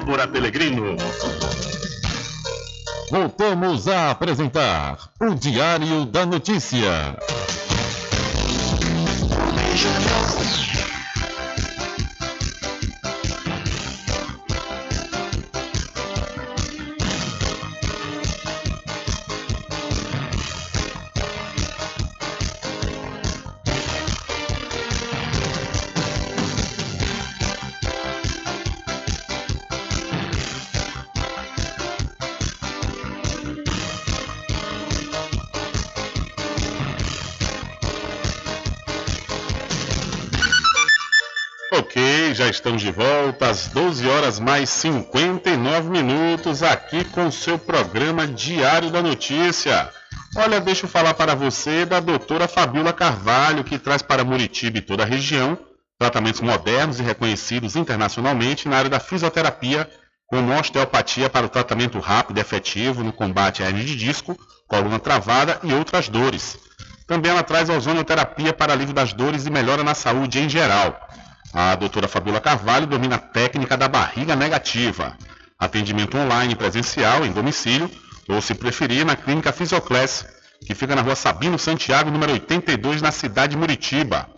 Pelegrino. Voltamos a apresentar o Diário da Notícia. Estamos de volta às 12 horas mais 59 minutos aqui com seu programa Diário da Notícia. Olha, deixa eu falar para você da doutora Fabiola Carvalho, que traz para Muritiba e toda a região tratamentos modernos e reconhecidos internacionalmente na área da fisioterapia, como osteopatia para o tratamento rápido e efetivo no combate à hernia de disco, coluna travada e outras dores. Também ela traz ozonoterapia para alívio das dores e melhora na saúde em geral. A doutora Fabiola Carvalho domina a técnica da barriga negativa. Atendimento online presencial em domicílio ou se preferir, na Clínica Fisioclass, que fica na rua Sabino Santiago, número 82, na cidade de Muritiba.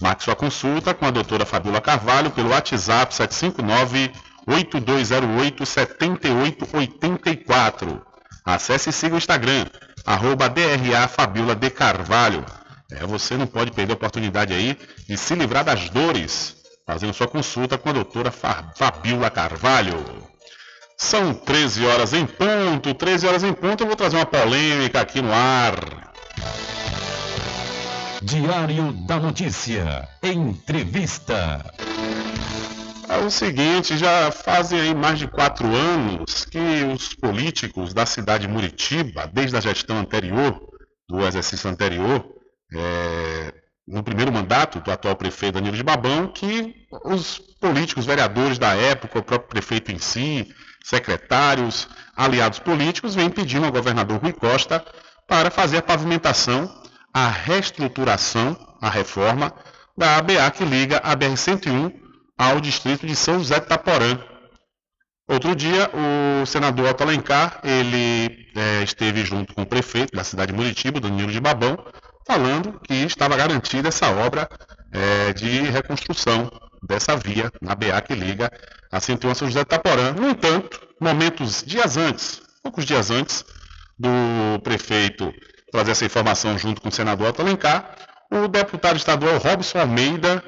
Marque sua consulta com a doutora Fabiola Carvalho pelo WhatsApp 759 8208 7884. Acesse e siga o Instagram, arroba DRA Fabiola de Carvalho. É, você não pode perder a oportunidade aí de se livrar das dores, fazendo sua consulta com a doutora Fabiola Carvalho. São 13 horas em ponto, 13 horas em ponto, eu vou trazer uma polêmica aqui no ar. Diário da Notícia. Entrevista. É o seguinte, já fazem aí mais de quatro anos que os políticos da cidade de Muritiba, desde a gestão anterior, do exercício anterior, é, no primeiro mandato do atual prefeito Danilo de Babão, que os políticos, vereadores da época, o próprio prefeito em si, secretários, aliados políticos, vêm pedindo ao governador Rui Costa para fazer a pavimentação, a reestruturação, a reforma da ABA que liga a BR-101 ao distrito de São José de Taporã. Outro dia, o senador Otto Alencar, ele é, esteve junto com o prefeito da cidade de Muritiba, Danilo de Babão, falando que estava garantida essa obra é, de reconstrução dessa via na BA que liga a 101 São José de Taporã. No entanto, momentos, dias antes, poucos dias antes do prefeito trazer essa informação junto com o senador Otto o deputado estadual Robson Almeida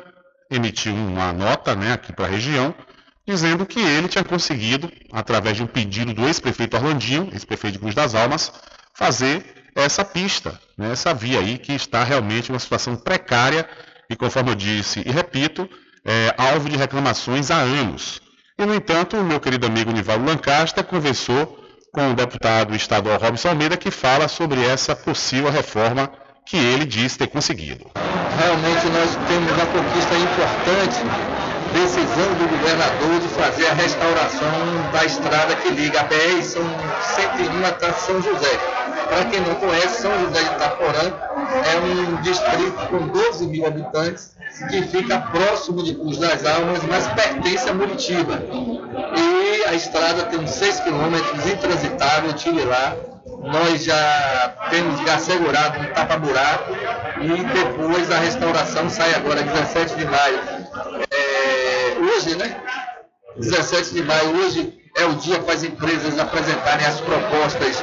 emitiu uma nota né, aqui para a região, dizendo que ele tinha conseguido, através de um pedido do ex-prefeito Orlandinho, ex-prefeito de Cruz das Almas, fazer essa pista, né, essa via aí que está realmente uma situação precária e, conforme eu disse e repito, é, alvo de reclamações há anos. E, no entanto, o meu querido amigo Nivaldo Lancaster conversou com o deputado estadual Robson Almeida, que fala sobre essa possível reforma que ele diz ter conseguido. Realmente nós temos uma conquista importante, decisão do governador de fazer a restauração da estrada que liga a BR São 101 até São José. Para quem não conhece, São José de Itaporã é um distrito com 12 mil habitantes que fica próximo de Cruz das Almas, mas pertence a Muritiba. E a estrada tem 6 quilômetros, intransitável, tive lá, nós já temos assegurado um tapa-buraco e depois a restauração sai agora 17 de maio. É, hoje, né? 17 de maio, hoje é o dia para as empresas apresentarem as propostas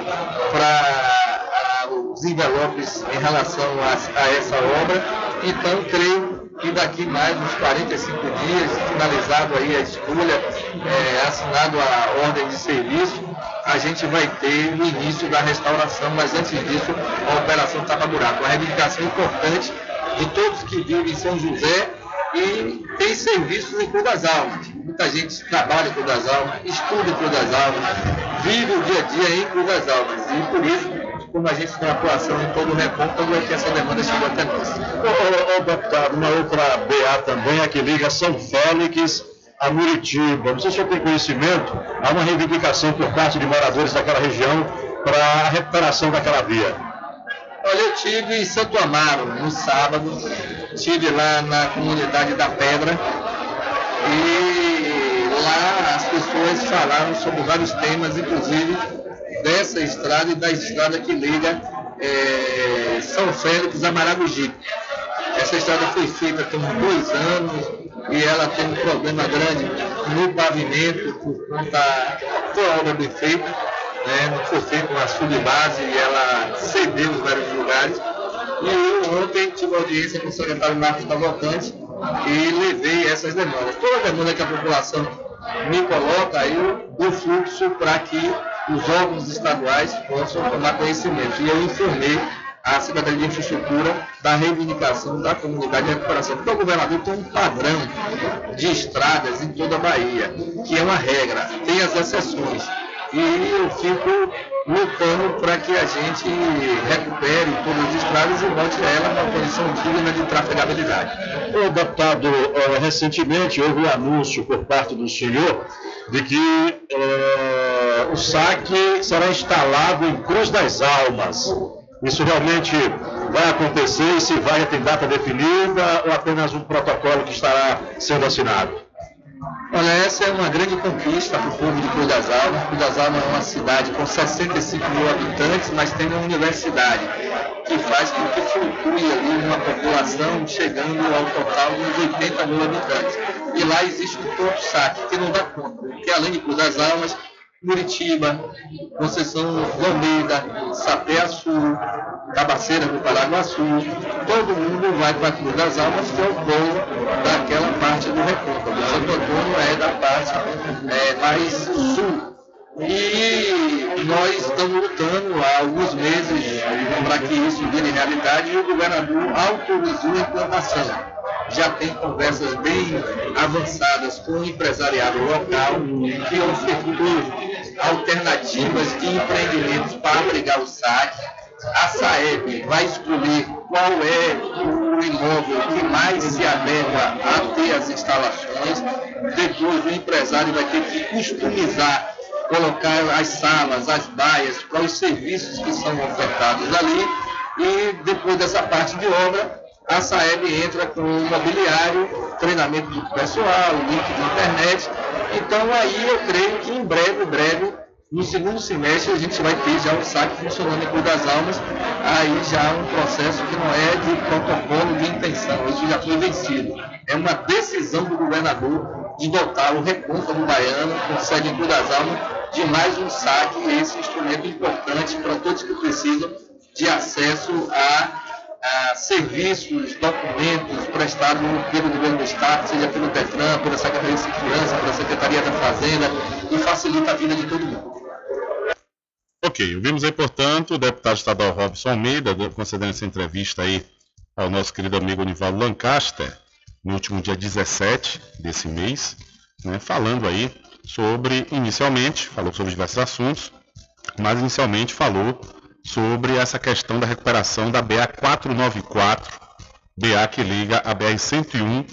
para os envelopes em relação a, a essa obra. Então, creio e daqui mais uns 45 dias, finalizado aí a escolha, é, assinado a ordem de serviço, a gente vai ter o início da restauração, mas antes disso, a operação Tapa Buraco. Uma reivindicação importante de todos que vivem em São José e tem serviços em Cruz Almas. Muita gente trabalha em Cruz Almas, estuda em Cruz das Almas, vive o dia a dia em Cruz Almas. E por isso como a gente tem atuação em todo o recôncavo, é que essa demanda chegou até nós. Ô, ô, deputado, uma outra BA também, a que liga São Félix a Muritiba. Não sei se o senhor tem conhecimento, há uma reivindicação por parte de moradores daquela região para a recuperação daquela via. Olha, eu tive em Santo Amaro no sábado, estive lá na comunidade da Pedra e lá as pessoas falaram sobre vários temas, inclusive dessa estrada e da estrada que liga é, São Félix a Maragogi. Essa estrada foi feita tem dois anos e ela tem um problema grande no pavimento por conta foi obra bem feita, né, não foi feita uma subbase e ela cedeu em vários lugares. E eu ontem tive audiência com o secretário Marcos Cavalcante e levei essas demandas. Toda demanda que a população me coloca, eu dou fluxo para que os órgãos estaduais possam tomar conhecimento. E eu informei a Secretaria de Infraestrutura da reivindicação da comunidade de recuperação. Porque o governador tem um padrão de estradas em toda a Bahia, que é uma regra, tem as exceções. E eu fico lutando para que a gente recupere todas as estradas e volte a ela uma condição digna de trafegabilidade. O deputado, eh, recentemente houve um anúncio por parte do senhor de que é, o saque será instalado em Cruz das Almas. Isso realmente vai acontecer e se vai ter data definida ou apenas um protocolo que estará sendo assinado? Olha, essa é uma grande conquista para o povo de das Almas é uma cidade com 65 mil habitantes, mas tem uma universidade que faz com que flutue ali uma população chegando ao total de 80 mil habitantes. E lá existe um ponto saque que não dá conta, porque além de Cruz das Almas, Muritiba, Conceição Almeida, Sapé Sul, Cabaceira do Paraguaçu, todo mundo vai para a Cruz das Almas, que é o polo daquela parte do Recôncavo. Santo Antônio é da parte é, mais sul. E nós estamos lutando há alguns meses para que isso vire realidade e o governador autorizou a implantação já tem conversas bem avançadas com o empresariado local que ofertou alternativas de empreendimentos para abrigar o saque. A SAEB vai escolher qual é o imóvel que mais se adequa a ter as instalações. Depois o empresário vai ter que customizar, colocar as salas, as baias para os serviços que são ofertados ali. E depois dessa parte de obra, a SAEB entra com o mobiliário, treinamento do pessoal, link de internet. Então aí eu creio que em breve, breve, no segundo semestre a gente vai ter já o saque funcionando em Cruz das Almas, aí já um processo que não é de protocolo de intenção, isso já foi vencido. É uma decisão do governador de dotar o recôncavo baiano, com sede em Cruz das Almas, de mais um saque, esse instrumento importante para todos que precisam de acesso a a serviços, documentos prestados pelo governo do Estado, seja pelo DETRAN, pela Secretaria de Segurança, pela Secretaria da Fazenda, e facilita a vida de todo mundo. Ok, ouvimos aí, portanto, o deputado estadual Robson Almeida, concedendo essa entrevista aí ao nosso querido amigo Nivaldo Lancaster, no último dia 17 desse mês, né, falando aí sobre, inicialmente, falou sobre diversos assuntos, mas inicialmente falou sobre essa questão da recuperação da BA 494, BA que liga a BR 101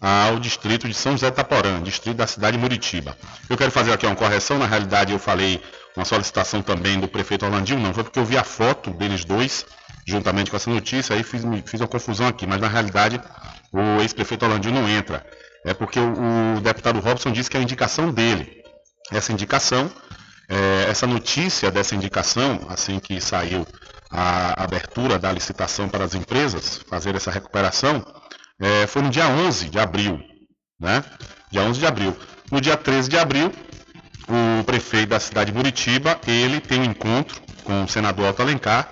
ao distrito de São José Taporã, distrito da cidade de Muritiba. Eu quero fazer aqui uma correção, na realidade eu falei uma solicitação também do prefeito Orlandinho, não, foi porque eu vi a foto deles dois, juntamente com essa notícia, aí fiz, fiz uma confusão aqui, mas na realidade o ex-prefeito Orlandinho não entra. É porque o, o deputado Robson disse que é a indicação dele. Essa indicação é, essa notícia dessa indicação, assim que saiu a abertura da licitação para as empresas fazer essa recuperação, é, foi no dia 11 de abril. Né? Dia 11 de abril. No dia 13 de abril, o prefeito da cidade de Muritiba, ele tem um encontro com o senador Otto Alencar,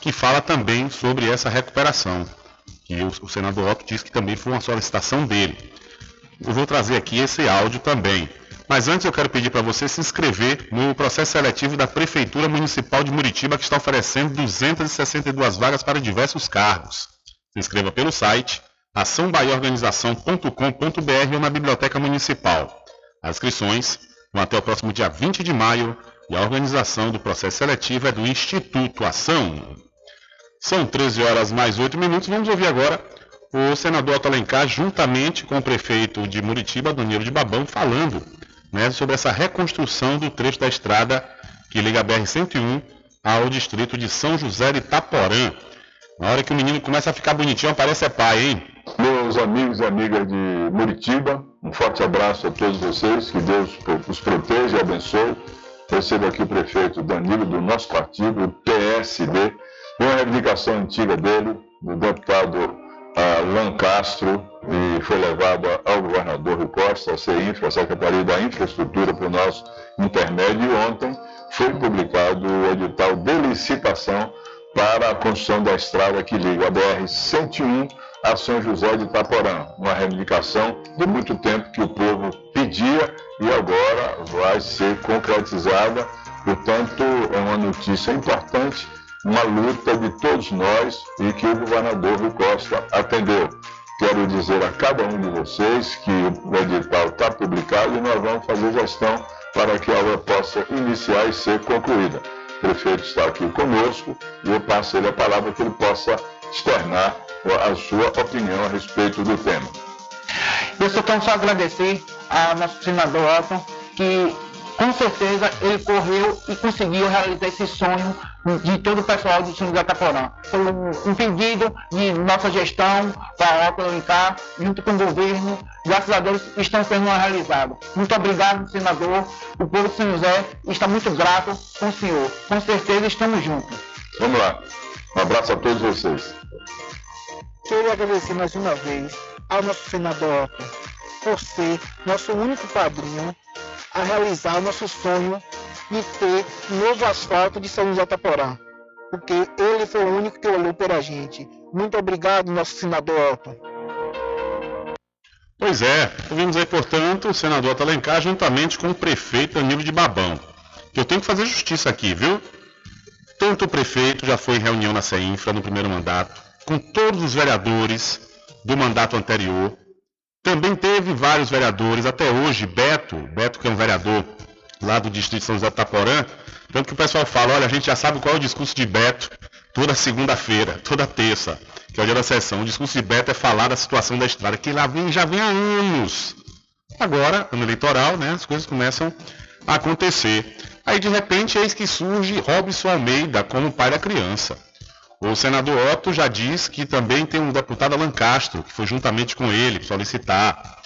que fala também sobre essa recuperação. Que o, o senador Otto disse que também foi uma solicitação dele. Eu vou trazer aqui esse áudio também. Mas antes eu quero pedir para você se inscrever no processo seletivo da Prefeitura Municipal de Muritiba, que está oferecendo 262 vagas para diversos cargos. Se inscreva pelo site açãobaiaorganização.com.br ou na Biblioteca Municipal. As inscrições vão até o próximo dia 20 de maio e a organização do processo seletivo é do Instituto Ação. São 13 horas mais 8 minutos. Vamos ouvir agora o senador Otto juntamente com o prefeito de Muritiba, Danilo de Babão, falando né, sobre essa reconstrução do trecho da estrada que liga a BR-101 ao distrito de São José de Itaporã. Na hora que o menino começa a ficar bonitinho, parece é pai, hein? Meus amigos e amigas de Muritiba, um forte abraço a todos vocês, que Deus os proteja e abençoe. Recebo aqui o prefeito Danilo, do nosso partido, o PSD, uma reivindicação antiga dele, do deputado a Lancastro e foi levado ao governador Rui Costa, a CINFRA, a Secretaria da Infraestrutura, para o nosso intermédio. Ontem foi publicado o edital de licitação para a construção da estrada que liga a BR-101 a São José de Itaporã. Uma reivindicação de muito tempo que o povo pedia e agora vai ser concretizada. Portanto, é uma notícia importante uma luta de todos nós e que o governador Rui Costa atendeu. Quero dizer a cada um de vocês que o edital está publicado e nós vamos fazer gestão para que a obra possa iniciar e ser concluída. O prefeito está aqui conosco e eu passo ele a palavra que ele possa externar a sua opinião a respeito do tema. Eu só quero só agradecer ao nosso senador Otton, que com certeza ele correu e conseguiu realizar esse sonho de todo o pessoal de São José Taporã. Foi um, um, pedido de nossa gestão para a Uncar, junto com o governo, graças a Deus estão sendo realizados. Muito obrigado, senador. O povo de São José está muito grato com o senhor. Com certeza estamos juntos. Vamos lá. Um abraço a todos vocês. Quero agradecer mais uma vez ao nosso senador Otto por ser nosso único padrinho a realizar o nosso sonho de ter novo asfalto de São José Taporã, porque ele foi o único que olhou pela gente. Muito obrigado, nosso senador Otto. Pois é, ouvimos aí, portanto, o senador Otto Alencar juntamente com o prefeito Danilo de Babão. Eu tenho que fazer justiça aqui, viu? Tanto o prefeito já foi em reunião na CEINFRA no primeiro mandato, com todos os vereadores do mandato anterior, também teve vários vereadores, até hoje, Beto, Beto que é um vereador lá do distrito de São José do Taporã, tanto que o pessoal fala, olha, a gente já sabe qual é o discurso de Beto toda segunda-feira, toda terça, que é o dia da sessão. O discurso de Beto é falar da situação da estrada, que lá vem, já vem há anos. Agora, ano eleitoral, né, as coisas começam a acontecer. Aí, de repente, eis que surge Robson Almeida como pai da criança. O senador Otto já diz que também tem um deputado Alan Castro, que foi juntamente com ele solicitar.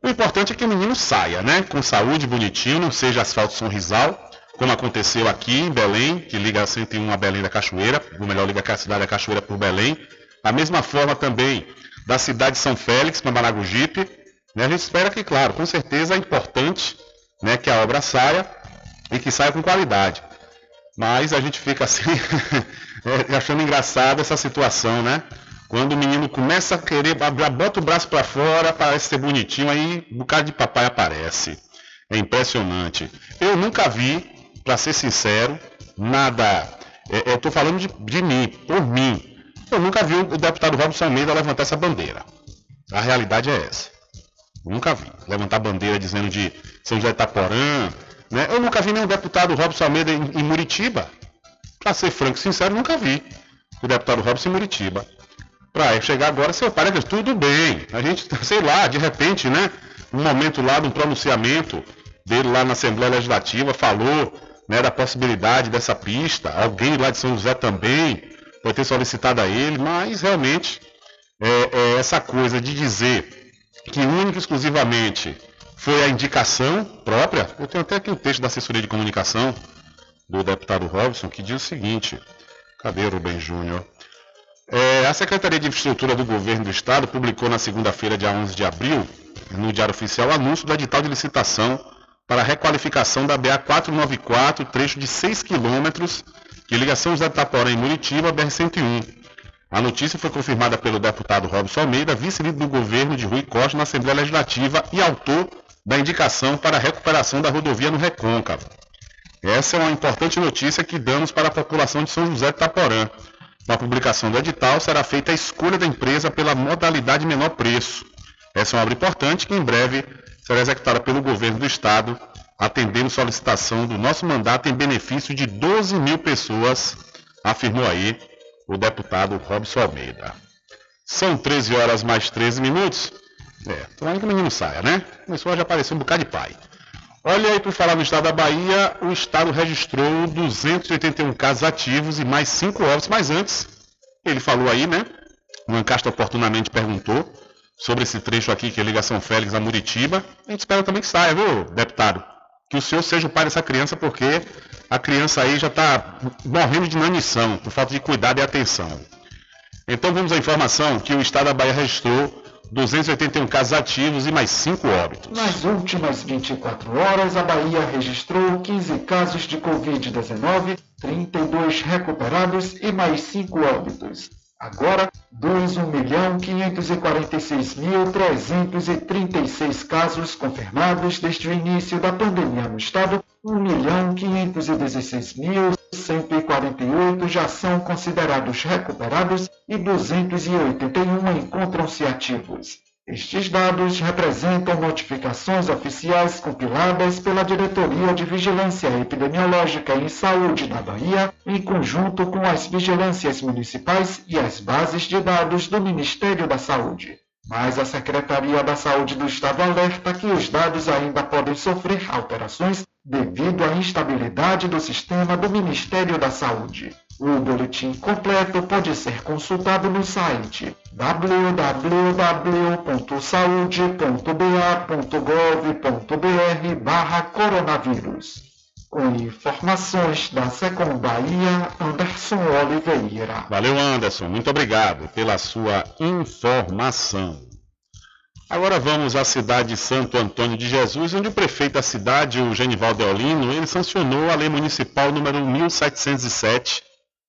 O importante é que o menino saia, né? Com saúde, bonitinho, não seja asfalto sorrisal, como aconteceu aqui em Belém, que liga a 101 a Belém da Cachoeira, ou melhor, liga a cidade da Cachoeira por Belém. Da mesma forma também da cidade de São Félix para Maragogipe. Né? A gente espera que, claro, com certeza é importante né, que a obra saia e que saia com qualidade. Mas a gente fica assim, é, achando engraçada essa situação, né? Quando o menino começa a querer, bota o braço para fora, parece ser bonitinho, aí um bocado de papai aparece. É impressionante. Eu nunca vi, para ser sincero, nada. É, eu estou falando de, de, mim, por mim. Eu nunca vi o deputado Robson Almeida levantar essa bandeira. A realidade é essa. nunca vi. Levantar bandeira dizendo de São José Itaporã, né? Eu nunca vi nenhum deputado Robson Almeida em, em Muritiba. Para ser franco e sincero, nunca vi o deputado Robson Muritiba. Para chegar agora, seu pai, tudo bem. A gente, sei lá, de repente, né? Um momento lá de um pronunciamento dele lá na Assembleia Legislativa falou né, da possibilidade dessa pista. Alguém lá de São José também pode ter solicitado a ele, mas realmente é, é essa coisa de dizer que única e exclusivamente foi a indicação própria. Eu tenho até aqui o um texto da assessoria de comunicação do deputado Robson que diz o seguinte: cadê Rubem Júnior? É, a Secretaria de Infraestrutura do Governo do Estado publicou na segunda-feira, dia 11 de abril, no Diário Oficial, o anúncio do edital de licitação para a requalificação da BA 494, trecho de 6 quilômetros, que liga São José de Taporã e Muritiba, BR-101. A notícia foi confirmada pelo deputado Robson Almeida, vice-líder do governo de Rui Costa na Assembleia Legislativa e autor da indicação para a recuperação da rodovia no Recôncavo. Essa é uma importante notícia que damos para a população de São José de Taporã. Na publicação do edital será feita a escolha da empresa pela modalidade menor preço. Essa é uma obra importante que em breve será executada pelo governo do estado, atendendo solicitação do nosso mandato em benefício de 12 mil pessoas, afirmou aí o deputado Robson Almeida. São 13 horas mais 13 minutos. É, tomara que o menino saia, né? Começou a já aparecer um bocado de pai. Olha aí, por falar no estado da Bahia, o estado registrou 281 casos ativos e mais 5 óbitos. Mas antes, ele falou aí, né? O Ancasta oportunamente perguntou sobre esse trecho aqui que é ligação Félix a Muritiba. A gente espera também que saia, viu, deputado? Que o senhor seja o pai dessa criança, porque a criança aí já está morrendo de inanição, por falta de cuidado e atenção. Então vamos à informação que o estado da Bahia registrou 281 casos ativos e mais 5 óbitos. Nas últimas 24 horas, a Bahia registrou 15 casos de Covid-19, 32 recuperados e mais 5 óbitos. Agora, 2.546.336 casos confirmados desde o início da pandemia no estado, 1.516.148 já são considerados recuperados e 281 encontram-se ativos. Estes dados representam notificações oficiais compiladas pela Diretoria de Vigilância Epidemiológica em Saúde da Bahia, em conjunto com as vigilâncias municipais e as bases de dados do Ministério da Saúde. Mas a Secretaria da Saúde do Estado alerta que os dados ainda podem sofrer alterações devido à instabilidade do sistema do Ministério da Saúde. O boletim completo pode ser consultado no site www.saude.ba.gov.br coronavírus. Com informações da Secom Bahia, Anderson Oliveira. Valeu, Anderson. Muito obrigado pela sua informação. Agora vamos à cidade de Santo Antônio de Jesus, onde o prefeito da cidade, o Genival Deolino, ele sancionou a lei municipal número 1707,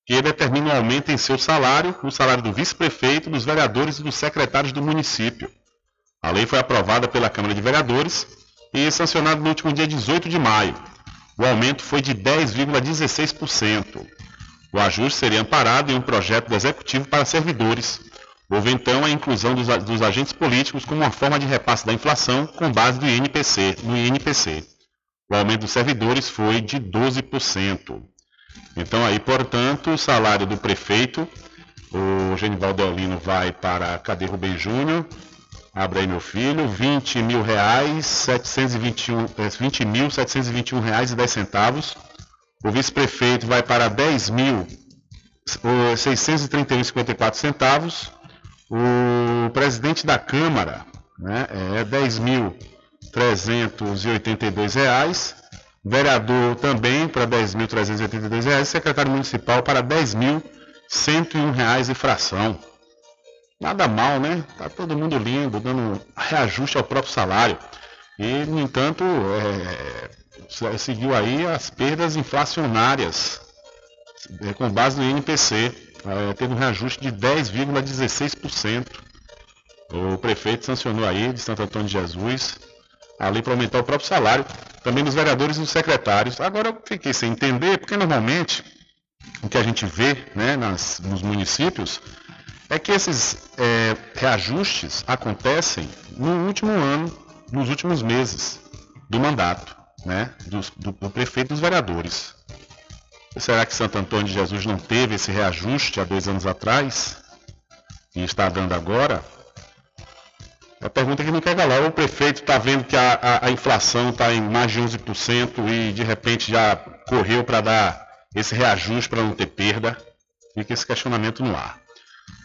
que determina um aumento em seu salário, no salário do vice-prefeito, dos vereadores e dos secretários do município. A lei foi aprovada pela Câmara de Vereadores e sancionada no último dia 18 de maio. O aumento foi de 10,16%. O ajuste seria amparado em um projeto do Executivo para servidores. Houve então a inclusão dos, dos agentes políticos como uma forma de repasse da inflação com base do INPC, no INPC. O aumento dos servidores foi de 12%. Então aí, portanto, o salário do prefeito, o Genivaldo Deolino vai para Cadê Rubem Júnior, Abre aí, meu filho. 20 mil reais, 721, 20 é, mil 721 reais e 10 centavos. O vice-prefeito vai para 10 mil 631,54 centavos. O presidente da Câmara né, é 10 mil 382 reais. Vereador também para 10.382 reais. Secretário municipal para 10.101 reais e fração. Nada mal, né? Tá todo mundo lindo, dando reajuste ao próprio salário. E, no entanto, é, seguiu aí as perdas inflacionárias é, com base no INPC. É, teve um reajuste de 10,16%. O prefeito sancionou aí de Santo Antônio de Jesus a lei para aumentar o próprio salário, também dos vereadores e dos secretários. Agora eu fiquei sem entender, porque normalmente o que a gente vê né, nas, nos municípios é que esses é, reajustes acontecem no último ano, nos últimos meses do mandato né, do, do, do prefeito e dos vereadores. Será que Santo Antônio de Jesus não teve esse reajuste há dois anos atrás e está dando agora? A pergunta que não quer calar. O prefeito está vendo que a, a, a inflação está em mais de 11% e de repente já correu para dar esse reajuste para não ter perda. Fica esse questionamento no ar.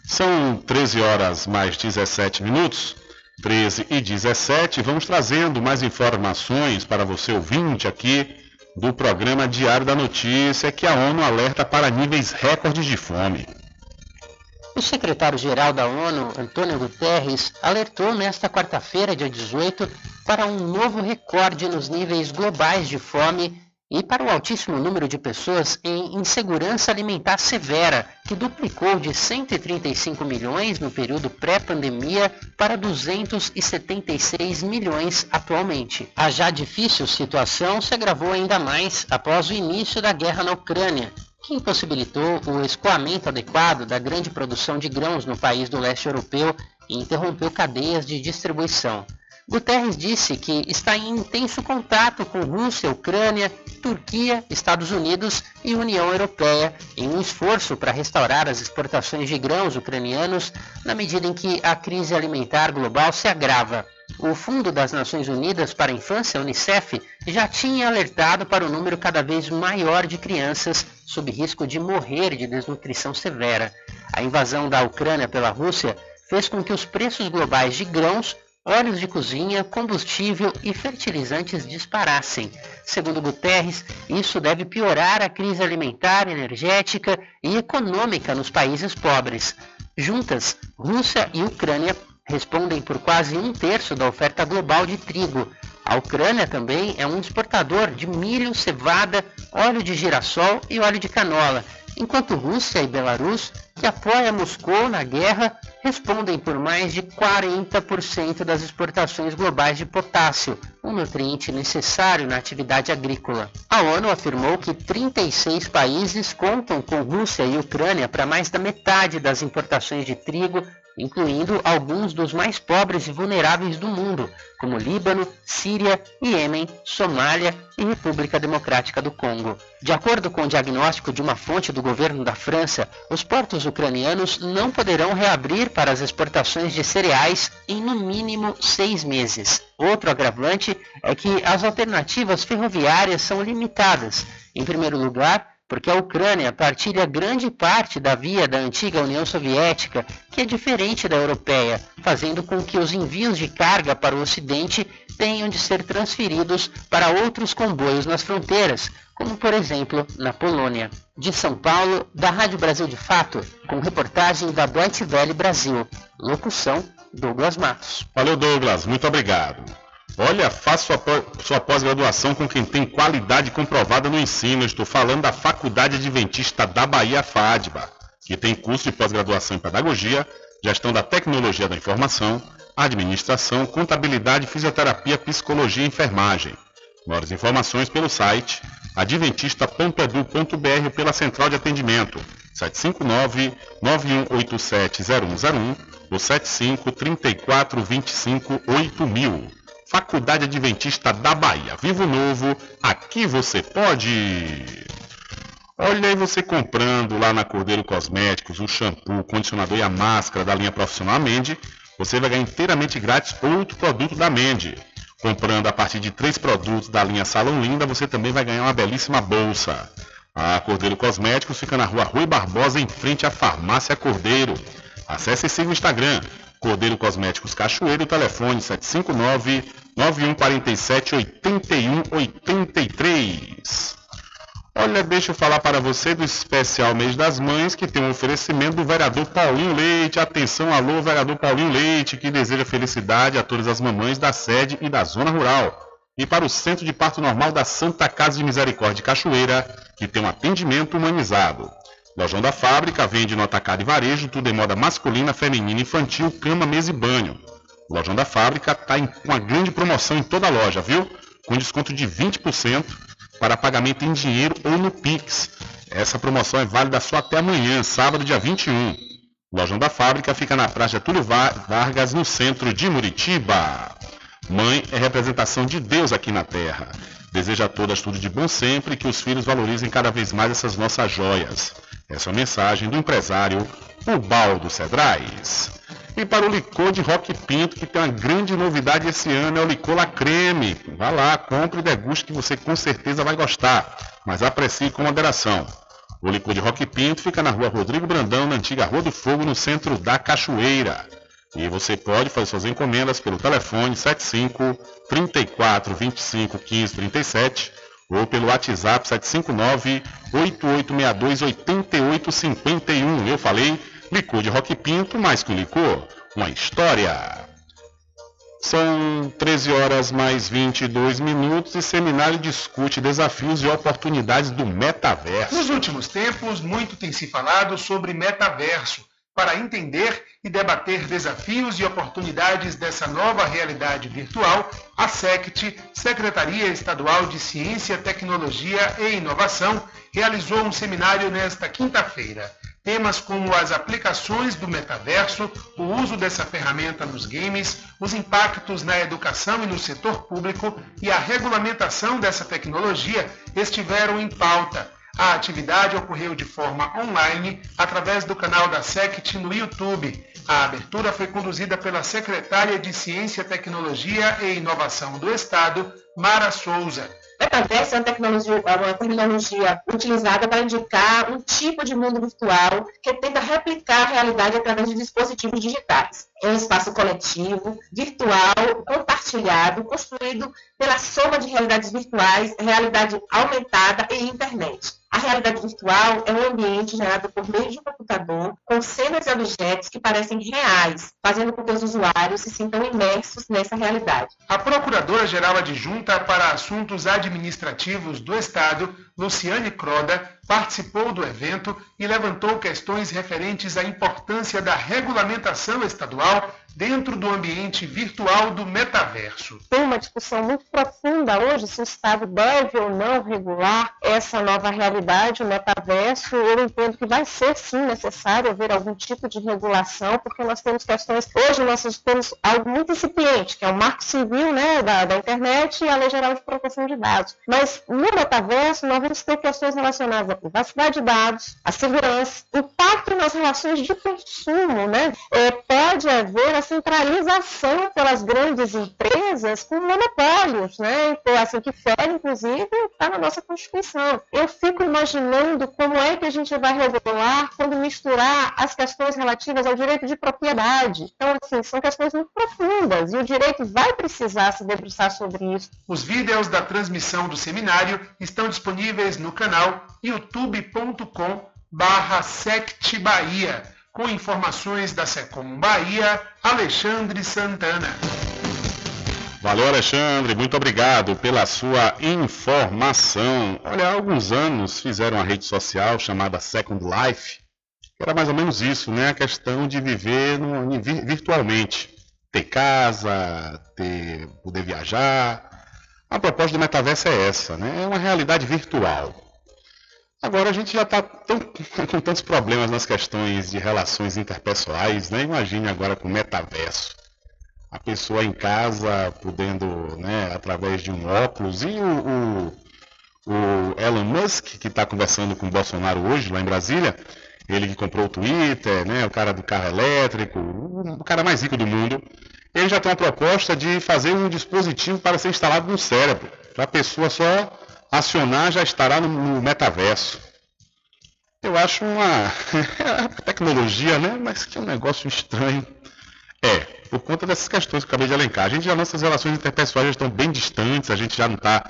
São 13 horas mais 17 minutos. 13 e 17. Vamos trazendo mais informações para você ouvinte aqui do programa Diário da Notícia que a ONU alerta para níveis recordes de fome. O secretário-geral da ONU, Antônio Guterres, alertou nesta quarta-feira, dia 18, para um novo recorde nos níveis globais de fome e para o altíssimo número de pessoas em insegurança alimentar severa, que duplicou de 135 milhões no período pré-pandemia para 276 milhões atualmente. A já difícil situação se agravou ainda mais após o início da guerra na Ucrânia, que impossibilitou o escoamento adequado da grande produção de grãos no país do leste europeu e interrompeu cadeias de distribuição. Guterres disse que está em intenso contato com Rússia, Ucrânia, Turquia, Estados Unidos e União Europeia em um esforço para restaurar as exportações de grãos ucranianos na medida em que a crise alimentar global se agrava. O Fundo das Nações Unidas para a Infância, Unicef, já tinha alertado para o número cada vez maior de crianças sob risco de morrer de desnutrição severa. A invasão da Ucrânia pela Rússia fez com que os preços globais de grãos óleos de cozinha, combustível e fertilizantes disparassem. Segundo Guterres, isso deve piorar a crise alimentar, energética e econômica nos países pobres. Juntas, Rússia e Ucrânia respondem por quase um terço da oferta global de trigo. A Ucrânia também é um exportador de milho, cevada, óleo de girassol e óleo de canola, enquanto Rússia e Belarus, que apoia Moscou na guerra, respondem por mais de 40% das exportações globais de potássio, um nutriente necessário na atividade agrícola. A ONU afirmou que 36 países contam com Rússia e Ucrânia para mais da metade das importações de trigo incluindo alguns dos mais pobres e vulneráveis do mundo, como Líbano, Síria, Iêmen, Somália e República Democrática do Congo. De acordo com o diagnóstico de uma fonte do governo da França, os portos ucranianos não poderão reabrir para as exportações de cereais em no mínimo seis meses. Outro agravante é que as alternativas ferroviárias são limitadas. Em primeiro lugar, porque a Ucrânia partilha grande parte da via da antiga União Soviética, que é diferente da europeia, fazendo com que os envios de carga para o Ocidente tenham de ser transferidos para outros comboios nas fronteiras, como por exemplo na Polônia. De São Paulo, da Rádio Brasil de Fato, com reportagem da Deutsche Welle Brasil. Locução Douglas Matos. Valeu, Douglas. Muito obrigado. Olha, faça sua pós-graduação com quem tem qualidade comprovada no ensino. Estou falando da Faculdade Adventista da Bahia, FADBA, que tem curso de pós-graduação em Pedagogia, Gestão da Tecnologia da Informação, Administração, Contabilidade, Fisioterapia, Psicologia e Enfermagem. Maiores informações pelo site adventista.edu.br pela central de atendimento 759 9187 0101 ou 75 34 25 8000. Faculdade Adventista da Bahia. Vivo Novo, aqui você pode. Olha aí você comprando lá na Cordeiro Cosméticos o shampoo, o condicionador e a máscara da linha profissional Mende, você vai ganhar inteiramente grátis outro produto da Mende. Comprando a partir de três produtos da linha Salão Linda, você também vai ganhar uma belíssima bolsa. A Cordeiro Cosméticos fica na rua Rui Barbosa, em frente à Farmácia Cordeiro. Acesse e siga o Instagram, Cordeiro Cosméticos Cachoeiro, telefone 759 9147 8183. Olha, deixa eu falar para você do especial Mês das Mães, que tem um oferecimento do vereador Paulinho Leite. Atenção, alô, vereador Paulinho Leite, que deseja felicidade a todas as mamães da sede e da zona rural. E para o Centro de Parto Normal da Santa Casa de Misericórdia Cachoeira, que tem um atendimento humanizado. Lojão da Fábrica vende no atacado e varejo tudo em moda masculina, feminina, infantil, cama, mesa e banho. Lojão da Fábrica está com uma grande promoção em toda a loja, viu? Com desconto de 20% para pagamento em dinheiro ou no Pix. Essa promoção é válida só até amanhã, sábado, dia 21. Lojão da Fábrica fica na Praça Túlio Vargas, no centro de Muritiba. Mãe é representação de Deus aqui na Terra. Deseja a todas tudo de bom sempre e que os filhos valorizem cada vez mais essas nossas joias. Essa é a mensagem do empresário Ubaldo Cedrais. E para o licor de Rock Pinto, que tem uma grande novidade esse ano, é o licor La Creme. Vá lá, compre e deguste que você com certeza vai gostar, mas aprecie com moderação. O licor de Rock Pinto fica na rua Rodrigo Brandão, na antiga Rua do Fogo, no centro da Cachoeira. E você pode fazer suas encomendas pelo telefone 75 34 25 15 37 ou pelo WhatsApp 759 8862 8851. Eu falei licor de Rock Pinto, mais que um licor, uma história. São 13 horas mais 22 minutos e seminário discute desafios e oportunidades do metaverso. Nos últimos tempos, muito tem se falado sobre metaverso para entender e debater desafios e oportunidades dessa nova realidade virtual, a SECT, Secretaria Estadual de Ciência, Tecnologia e Inovação, realizou um seminário nesta quinta-feira. Temas como as aplicações do metaverso, o uso dessa ferramenta nos games, os impactos na educação e no setor público e a regulamentação dessa tecnologia estiveram em pauta a atividade ocorreu de forma online através do canal da SECT no YouTube. A abertura foi conduzida pela secretária de Ciência, Tecnologia e Inovação do Estado, Mara Souza. Metaverso é uma uma terminologia utilizada para indicar um tipo de mundo virtual que tenta replicar a realidade através de dispositivos digitais. É um espaço coletivo, virtual, compartilhado, construído pela soma de realidades virtuais, realidade aumentada e internet. A realidade virtual é um ambiente gerado por meio de um computador com cenas e objetos que parecem reais, fazendo com que os usuários se sintam imersos nessa realidade. A Procuradora-Geral Adjunta para Assuntos Administrativos do Estado, Luciane Croda, participou do evento e levantou questões referentes à importância da regulamentação estadual dentro do ambiente virtual do metaverso. Tem uma discussão muito profunda hoje se o Estado deve ou não regular essa nova realidade, o metaverso. Eu entendo que vai ser sim necessário haver algum tipo de regulação, porque nós temos questões. Hoje nós temos algo muito incipiente, que é o marco civil né, da, da internet e a Lei Geral de Proteção de Dados. Mas no metaverso nós vamos ter questões relacionadas à privacidade de dados, à segurança, impacto nas relações de consumo, né? É, pode haver a centralização pelas grandes empresas com monopólios, né? Então, assim, que fere, inclusive, está na nossa Constituição. Eu fico imaginando como é que a gente vai regular quando misturar as questões relativas ao direito de propriedade. Então, assim, são questões muito profundas e o direito vai precisar se debruçar sobre isso. Os vídeos da transmissão do seminário estão disponíveis no canal youtube.com barra com informações da Secom Bahia, Alexandre Santana. Valeu, Alexandre. Muito obrigado pela sua informação. Olha, há alguns anos fizeram uma rede social chamada Second Life. Era mais ou menos isso, né? A questão de viver no, virtualmente. Ter casa, ter, poder viajar. A proposta do metaverso é essa, né? É uma realidade virtual. Agora a gente já está com tantos problemas nas questões de relações interpessoais, né? Imagine agora com o metaverso. A pessoa em casa podendo, né, através de um óculos, e o, o, o Elon Musk, que está conversando com o Bolsonaro hoje lá em Brasília, ele que comprou o Twitter, né, o cara do carro elétrico, o cara mais rico do mundo, ele já tem uma proposta de fazer um dispositivo para ser instalado no cérebro, para a pessoa só acionar já estará no, no metaverso. Eu acho uma tecnologia, né? Mas que é um negócio estranho. É, por conta dessas questões que eu acabei de elencar. A gente já, nossas relações interpessoais já estão bem distantes, a gente já não está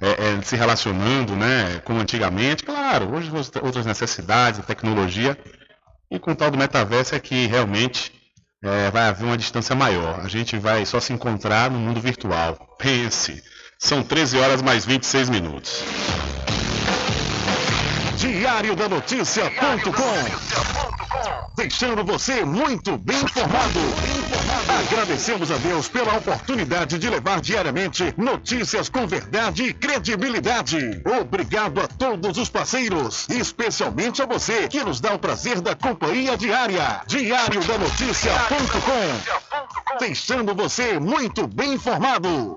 é, é, se relacionando, né? Como antigamente. Claro, hoje outras necessidades, tecnologia. E com o tal do metaverso é que realmente é, vai haver uma distância maior. A gente vai só se encontrar no mundo virtual. Pense. São 13 horas mais 26 minutos. Diário da Notícia.com Deixando você muito bem informado. Agradecemos a Deus pela oportunidade de levar diariamente notícias com verdade e credibilidade. Obrigado a todos os parceiros, especialmente a você que nos dá o prazer da companhia diária. Diário da Notícia.com Deixando você muito bem informado.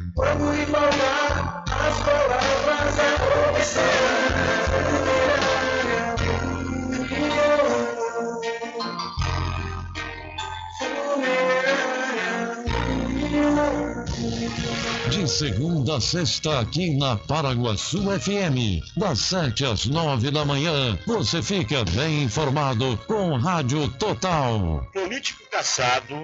Vamos embalar as palavras da opção. De segunda a sexta, aqui na Paraguaçu FM, das sete às nove da manhã, você fica bem informado com Rádio Total. Político caçado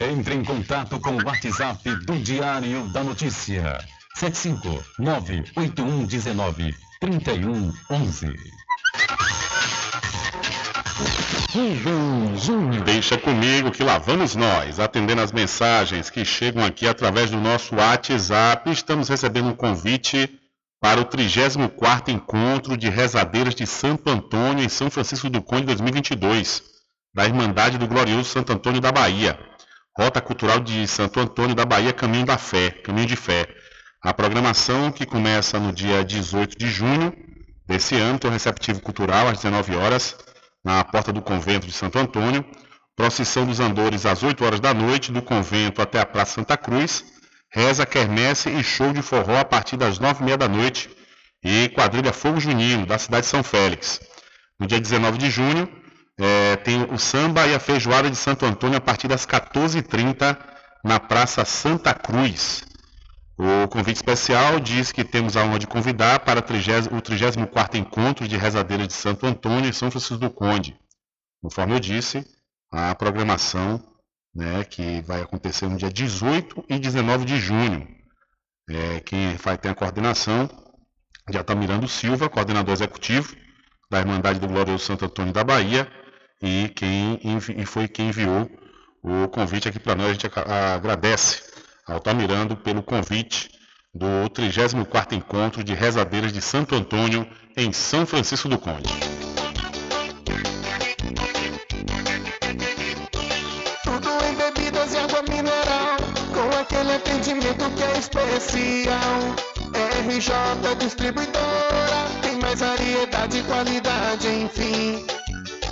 Entre em contato com o WhatsApp do Diário da Notícia. 759-8119-3111. Deixa comigo que lá vamos nós, atendendo as mensagens que chegam aqui através do nosso WhatsApp. Estamos recebendo um convite para o 34º Encontro de Rezadeiras de Santo Antônio em São Francisco do Conde 2022, da Irmandade do Glorioso Santo Antônio da Bahia. Rota Cultural de Santo Antônio da Bahia, Caminho da Fé, Caminho de Fé. A programação que começa no dia 18 de junho desse ano, tem um receptivo cultural às 19 horas, na porta do convento de Santo Antônio. Procissão dos Andores às 8 horas da noite, do convento até a Praça Santa Cruz. Reza, quermesse e show de forró a partir das 9h30 da noite. E quadrilha Fogo Junino, da cidade de São Félix. No dia 19 de junho, é, tem o samba e a feijoada de Santo Antônio a partir das 14h30 na Praça Santa Cruz. O convite especial diz que temos a honra de convidar para o 34º Encontro de Rezadeiras de Santo Antônio e São Francisco do Conde. Conforme eu disse, a programação né, que vai acontecer no dia 18 e 19 de junho. É, quem vai ter a coordenação já está Mirando Silva, coordenador executivo da Irmandade do Glorioso Santo Antônio da Bahia, e quem e foi quem enviou o convite aqui para nós. A gente agradece ao Tamirando pelo convite do 34º Encontro de Rezadeiras de Santo Antônio em São Francisco do Conde. Tudo em bebidas e água mineral, com aquele atendimento que é especial. RJ Distribuidora, tem mais variedade e qualidade, enfim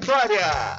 vitória!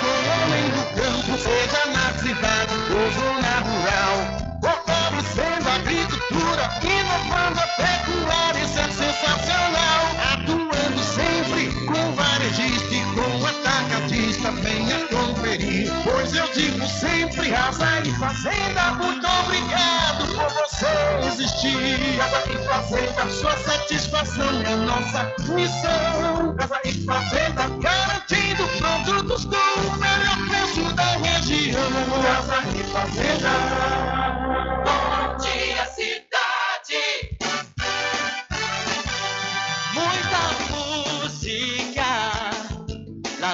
com homem campo, seja na cidade ou zona rural. Fortalecendo a agricultura, inovando a pecuária, isso é sensacional. Atuando sempre com varejista e com atacadista, venha conferir. Pois eu digo sempre, Casa e Fazenda, muito obrigado você existir. Casa e Fazenda, sua satisfação é nossa missão. Casa e Fazenda, garantindo produtos com o melhor preço da região. Casa e Fazenda.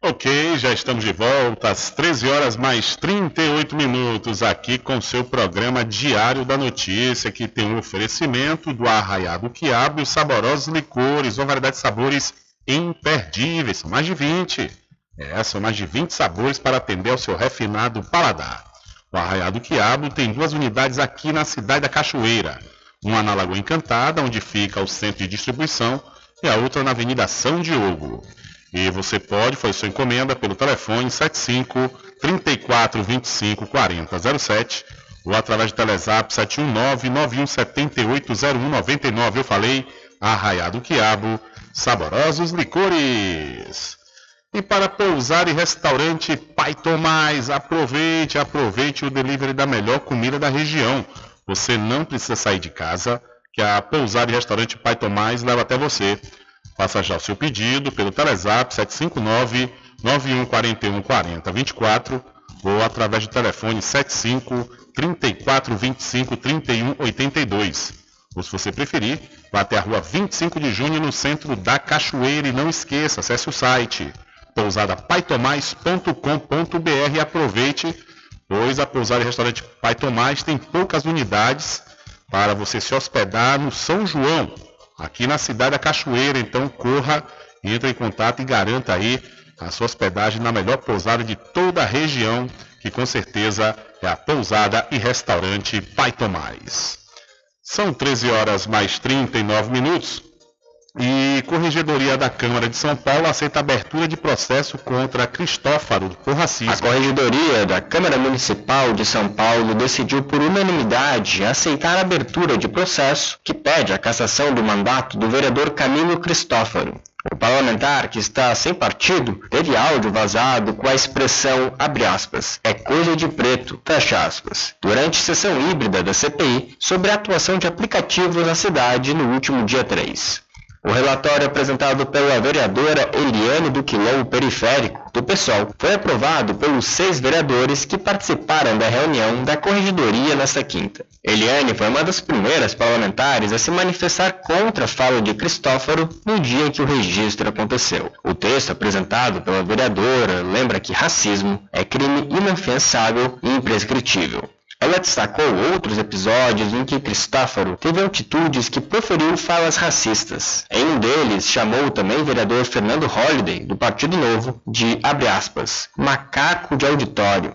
Ok, já estamos de volta às 13 horas mais 38 minutos aqui com seu programa Diário da Notícia, que tem um oferecimento do Arraiado Quiabo e os saborosos licores, uma variedade de sabores imperdíveis, são mais de 20. É, são mais de 20 sabores para atender ao seu refinado paladar. O Arraiado Quiabo tem duas unidades aqui na cidade da Cachoeira. Uma na Lagoa Encantada, onde fica o centro de distribuição, e a outra na Avenida São Diogo. E você pode fazer sua encomenda pelo telefone 75 34 25 40 07 ou através do Telezap 719 91780199. Eu falei Arraiado Quiabo, saborosos licores. E para pousar e restaurante Pai Tomás, aproveite, aproveite o delivery da melhor comida da região. Você não precisa sair de casa, que a pousada e restaurante Pai Tomás leva até você. Faça já o seu pedido pelo Telezap 759 9141 4024 ou através do telefone 75 34 25 31 82. Ou se você preferir, vá até a rua 25 de junho no centro da Cachoeira e não esqueça, acesse o site pousadapaitomais.com.br e aproveite, pois a pousada e restaurante Pai Tomás tem poucas unidades para você se hospedar no São João, aqui na cidade da Cachoeira. Então corra, entre em contato e garanta aí a sua hospedagem na melhor pousada de toda a região, que com certeza é a pousada e restaurante Pai Tomás. São 13 horas mais 39 minutos. E Corregedoria da Câmara de São Paulo aceita abertura de processo contra Cristófaro por racismo. A Corregedoria da Câmara Municipal de São Paulo decidiu por unanimidade aceitar a abertura de processo que pede a cassação do mandato do vereador Camilo Cristófaro. O parlamentar, que está sem partido, teve áudio vazado com a expressão, abre aspas, é coisa de preto, fecha aspas, durante sessão híbrida da CPI sobre a atuação de aplicativos na cidade no último dia 3. O relatório apresentado pela vereadora Eliane do Quilom Periférico, do PSOL, foi aprovado pelos seis vereadores que participaram da reunião da corregedoria nesta quinta. Eliane foi uma das primeiras parlamentares a se manifestar contra a fala de Cristóforo no dia em que o registro aconteceu. O texto apresentado pela vereadora lembra que racismo é crime inafiançável e imprescritível. Ela destacou outros episódios em que Cristóforo teve atitudes que proferiu falas racistas. Em um deles, chamou também o vereador Fernando Holliday, do Partido Novo, de, aspas, macaco de auditório.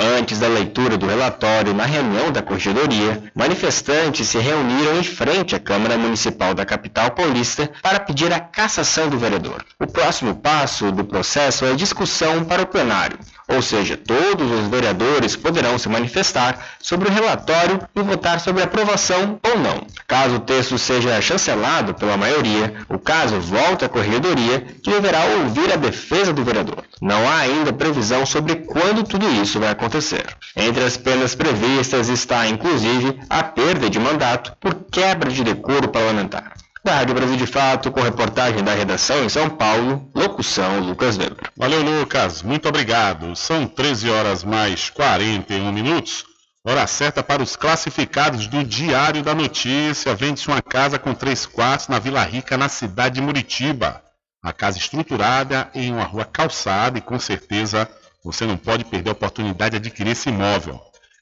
Antes da leitura do relatório na reunião da corregedoria, manifestantes se reuniram em frente à Câmara Municipal da capital paulista para pedir a cassação do vereador. O próximo passo do processo é discussão para o plenário, ou seja, todos os vereadores poderão se manifestar sobre o relatório e votar sobre aprovação ou não. Caso o texto seja chancelado pela maioria, o caso volta à corregedoria, que deverá ouvir a defesa do vereador. Não há ainda previsão sobre quando tudo isso vai acontecer. Entre as penas previstas está, inclusive, a perda de mandato por quebra de decoro parlamentar. Da Rádio Brasil de Fato, com reportagem da redação em São Paulo, locução Lucas Weber. Valeu, Lucas. Muito obrigado. São 13 horas mais 41 minutos. Hora certa para os classificados do Diário da Notícia. Vende-se uma casa com três quartos na Vila Rica, na cidade de Muritiba. A casa estruturada em uma rua calçada e com certeza você não pode perder a oportunidade de adquirir esse imóvel.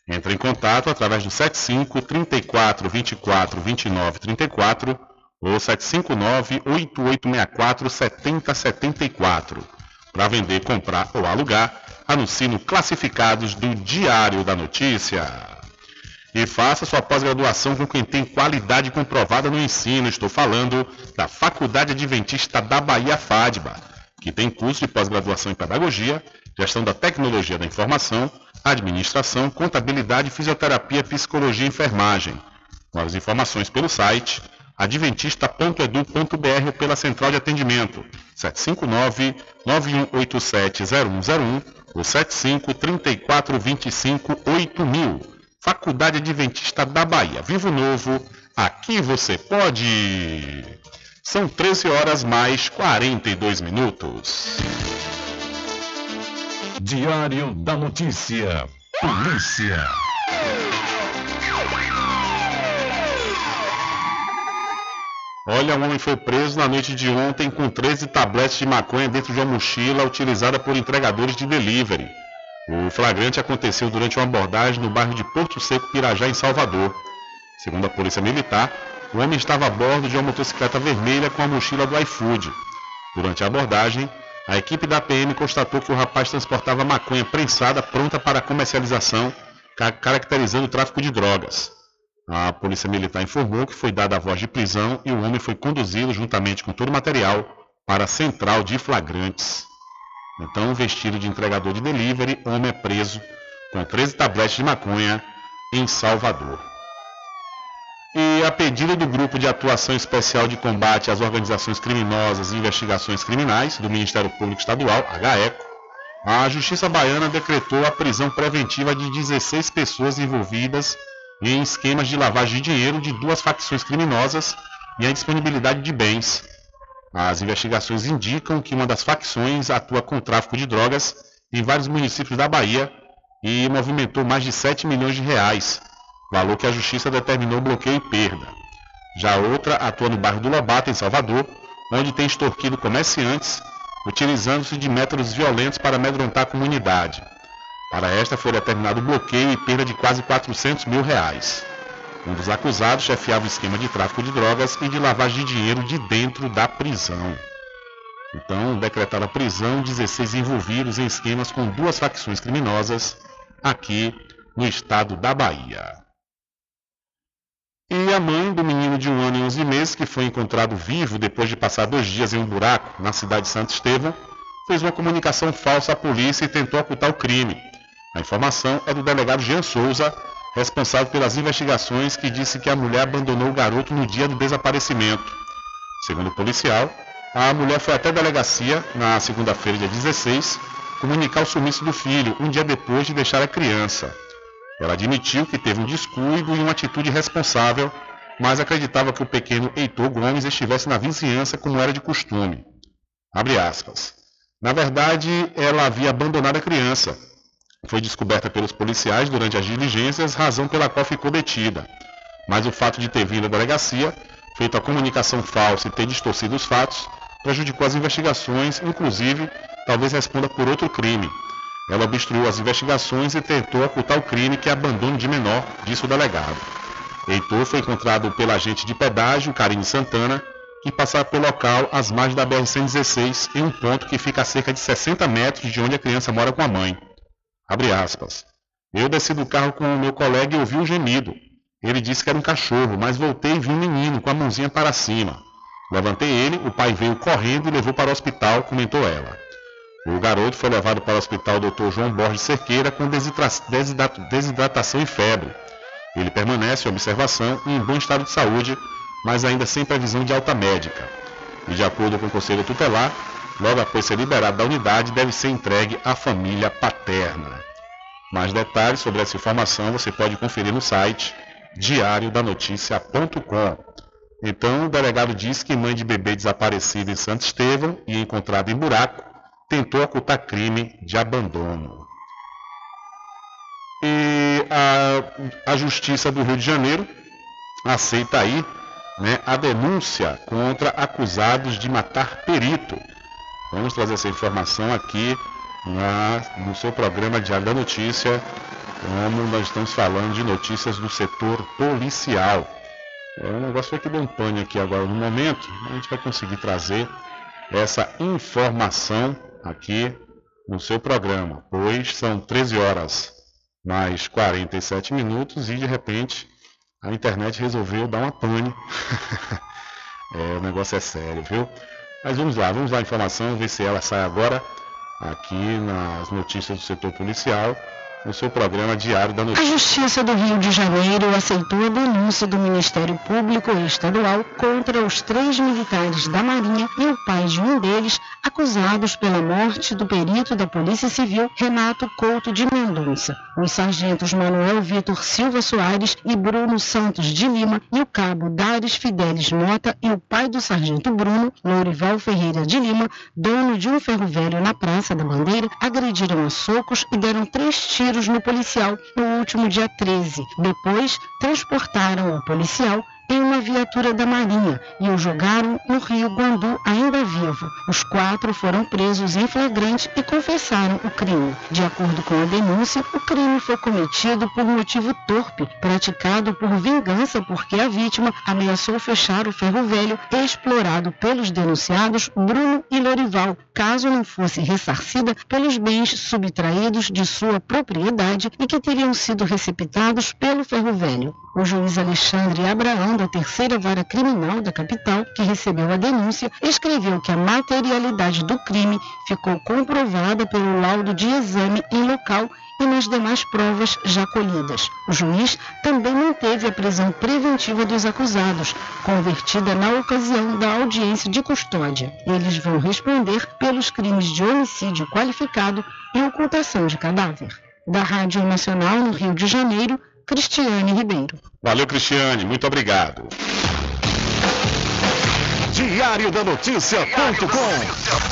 Entre em contato através do 75 34 24 29 34 ou 759-8864-7074. Para vender, comprar ou alugar, anuncie no Classificados do Diário da Notícia. E faça sua pós-graduação com quem tem qualidade comprovada no ensino. Estou falando da Faculdade Adventista da Bahia FADBA, que tem curso de pós-graduação em Pedagogia, Gestão da Tecnologia da Informação, Administração, Contabilidade, Fisioterapia, Psicologia e Enfermagem. Novas informações pelo site adventista.edu.br pela central de atendimento 759-9187-0101 ou 75-3425-8000. Faculdade Adventista da Bahia. Vivo Novo, aqui você pode. São 13 horas mais 42 minutos. Diário da Notícia. Polícia. Olha, um homem foi preso na noite de ontem com 13 tabletes de maconha dentro de uma mochila utilizada por entregadores de delivery. O flagrante aconteceu durante uma abordagem no bairro de Porto Seco, Pirajá, em Salvador. Segundo a Polícia Militar, o homem estava a bordo de uma motocicleta vermelha com a mochila do iFood. Durante a abordagem, a equipe da PM constatou que o rapaz transportava maconha prensada pronta para comercialização, caracterizando o tráfico de drogas. A Polícia Militar informou que foi dada a voz de prisão e o homem foi conduzido juntamente com todo o material para a central de flagrantes. Então, vestido de entregador de delivery, homem é preso com 13 tabletes de maconha em Salvador. E a pedido do Grupo de Atuação Especial de Combate às Organizações Criminosas e Investigações Criminais do Ministério Público Estadual, HECO, a Justiça Baiana decretou a prisão preventiva de 16 pessoas envolvidas em esquemas de lavagem de dinheiro de duas facções criminosas e a disponibilidade de bens. As investigações indicam que uma das facções atua com tráfico de drogas em vários municípios da Bahia e movimentou mais de 7 milhões de reais, valor que a justiça determinou bloqueio e perda. Já outra atua no bairro do Lobato, em Salvador, onde tem extorquido comerciantes, utilizando-se de métodos violentos para amedrontar a comunidade. Para esta foi determinado bloqueio e perda de quase 400 mil reais. Um dos acusados chefiava o esquema de tráfico de drogas e de lavagem de dinheiro de dentro da prisão. Então, decretaram a prisão 16 envolvidos em esquemas com duas facções criminosas aqui no estado da Bahia. E a mãe do menino de um ano e 11 meses, que foi encontrado vivo depois de passar dois dias em um buraco na cidade de Santo Estevão, fez uma comunicação falsa à polícia e tentou ocultar o crime. A informação é do delegado Jean Souza, responsável pelas investigações, que disse que a mulher abandonou o garoto no dia do desaparecimento. Segundo o policial, a mulher foi até a delegacia, na segunda-feira, dia 16, comunicar o sumiço do filho, um dia depois de deixar a criança. Ela admitiu que teve um descuido e uma atitude responsável, mas acreditava que o pequeno Heitor Gomes estivesse na vizinhança como era de costume. Abre aspas. Na verdade, ela havia abandonado a criança. Foi descoberta pelos policiais durante as diligências, razão pela qual ficou detida. Mas o fato de ter vindo à delegacia, feito a comunicação falsa e ter distorcido os fatos, prejudicou as investigações, inclusive, talvez responda por outro crime, ela obstruiu as investigações e tentou ocultar o crime que é abandono de menor, disse o delegado. Heitor foi encontrado pela agente de pedágio, Karine Santana, que passava pelo local às margens da BR-116, em um ponto que fica a cerca de 60 metros de onde a criança mora com a mãe. Abre aspas. Eu desci do carro com o meu colega e ouvi um gemido. Ele disse que era um cachorro, mas voltei e vi um menino com a mãozinha para cima. Levantei ele, o pai veio correndo e levou para o hospital, comentou ela. O garoto foi levado para o hospital Dr. João Borges Cerqueira com desidratação e febre. Ele permanece em observação e em bom estado de saúde, mas ainda sem previsão de alta médica. E de acordo com o conselho tutelar, logo após ser liberado da unidade, deve ser entregue à família paterna. Mais detalhes sobre essa informação você pode conferir no site diariodanoticia.com. Então, o delegado diz que mãe de bebê desaparecida em Santo Estevão e encontrada em buraco tentou ocultar crime de abandono. E a, a Justiça do Rio de Janeiro aceita aí né, a denúncia contra acusados de matar perito. Vamos trazer essa informação aqui na, no seu programa Diário da Notícia, como nós estamos falando de notícias do setor policial. É, o negócio foi que deu um pane aqui agora no momento, a gente vai conseguir trazer essa informação aqui no seu programa, pois são 13 horas mais 47 minutos e de repente a internet resolveu dar uma pane. é, o negócio é sério, viu? Mas vamos lá, vamos lá a informação, ver se ela sai agora aqui nas notícias do setor policial no seu programa Diário da Notícia. A Justiça do Rio de Janeiro aceitou a denúncia do Ministério Público Estadual contra os três militares da Marinha e o pai de um deles, acusados pela morte do perito da Polícia Civil, Renato Couto de Mendonça. Os sargentos Manuel Vitor Silva Soares e Bruno Santos de Lima e o cabo Dares Fidelis Mota e o pai do sargento Bruno, Lourival Ferreira de Lima, dono de um ferro velho na Praça da Bandeira, agrediram a socos e deram três tiros tiros no policial no último dia 13. Depois, transportaram o policial em uma viatura da Marinha e o jogaram no rio Guandu ainda vivo. Os quatro foram presos em flagrante e confessaram o crime. De acordo com a denúncia, o crime foi cometido por motivo torpe, praticado por vingança porque a vítima ameaçou fechar o ferro velho explorado pelos denunciados Bruno e Lorival, caso não fosse ressarcida pelos bens subtraídos de sua propriedade e que teriam sido receptados pelo ferro velho. O juiz Alexandre Abraão, da terceira vara criminal da capital, que recebeu a denúncia, escreveu que a materialidade do crime ficou comprovada pelo laudo de exame em local e nas demais provas já colhidas. O juiz também manteve a prisão preventiva dos acusados, convertida na ocasião da audiência de custódia. Eles vão responder pelos crimes de homicídio qualificado e ocultação de cadáver. Da Rádio Nacional no Rio de Janeiro, Cristiane Ribeiro. Valeu, Cristiane. Muito obrigado. Diário da Notícia.com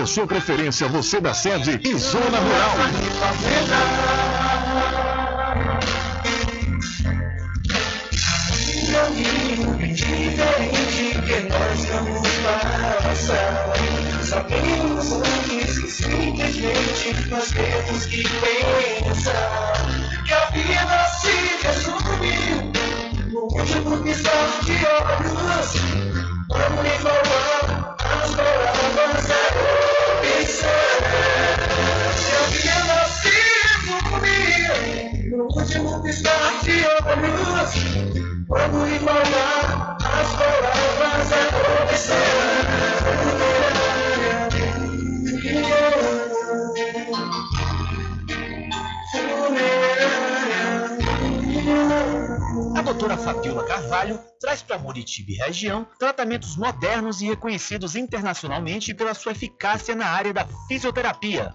a sua preferência, você da sede e zona rural. Sabemos antes que simplesmente nós temos que pensar que a vida se resume no último piscar de olhos. Vamos lhe falar as palavras. A doutora Fabiola Carvalho traz para Muritiba e região tratamentos modernos e reconhecidos internacionalmente pela sua eficácia na área da fisioterapia.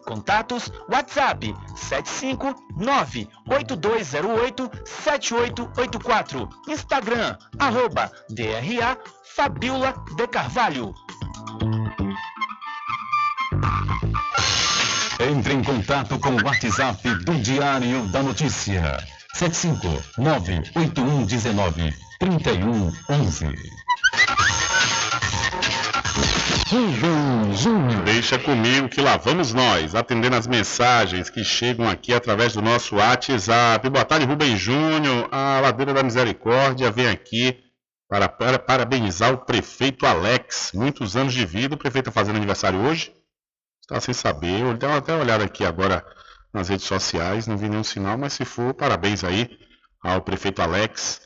Contatos WhatsApp 759-8208-7884. Instagram, arroba DRA Fabiola de Carvalho. Entre em contato com o WhatsApp do Diário da Notícia. 759-8119-3111. Deixa comigo que lá vamos nós, atendendo as mensagens que chegam aqui através do nosso WhatsApp. Boa tarde, Rubem Júnior. A Ladeira da Misericórdia vem aqui para, para parabenizar o prefeito Alex. Muitos anos de vida. O prefeito está fazendo aniversário hoje. Está sem saber. Eu dei até olhada aqui agora nas redes sociais. Não vi nenhum sinal, mas se for, parabéns aí ao prefeito Alex,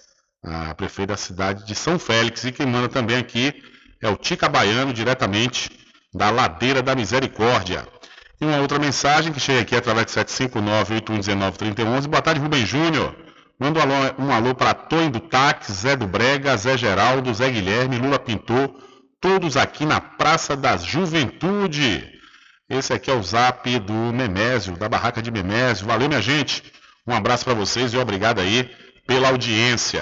a prefeito da cidade de São Félix. E quem manda também aqui é o Tica Baiano, diretamente da Ladeira da Misericórdia. E uma outra mensagem que chega aqui através de 759-8119-3011. Boa tarde, Rubem Júnior. Manda um alô, um alô para Tonho do Táxi, Zé do Brega, Zé Geraldo, Zé Guilherme, Lula Pintor, todos aqui na Praça da Juventude. Esse aqui é o zap do Memésio, da Barraca de Memésio. Valeu, minha gente. Um abraço para vocês e obrigado aí pela audiência.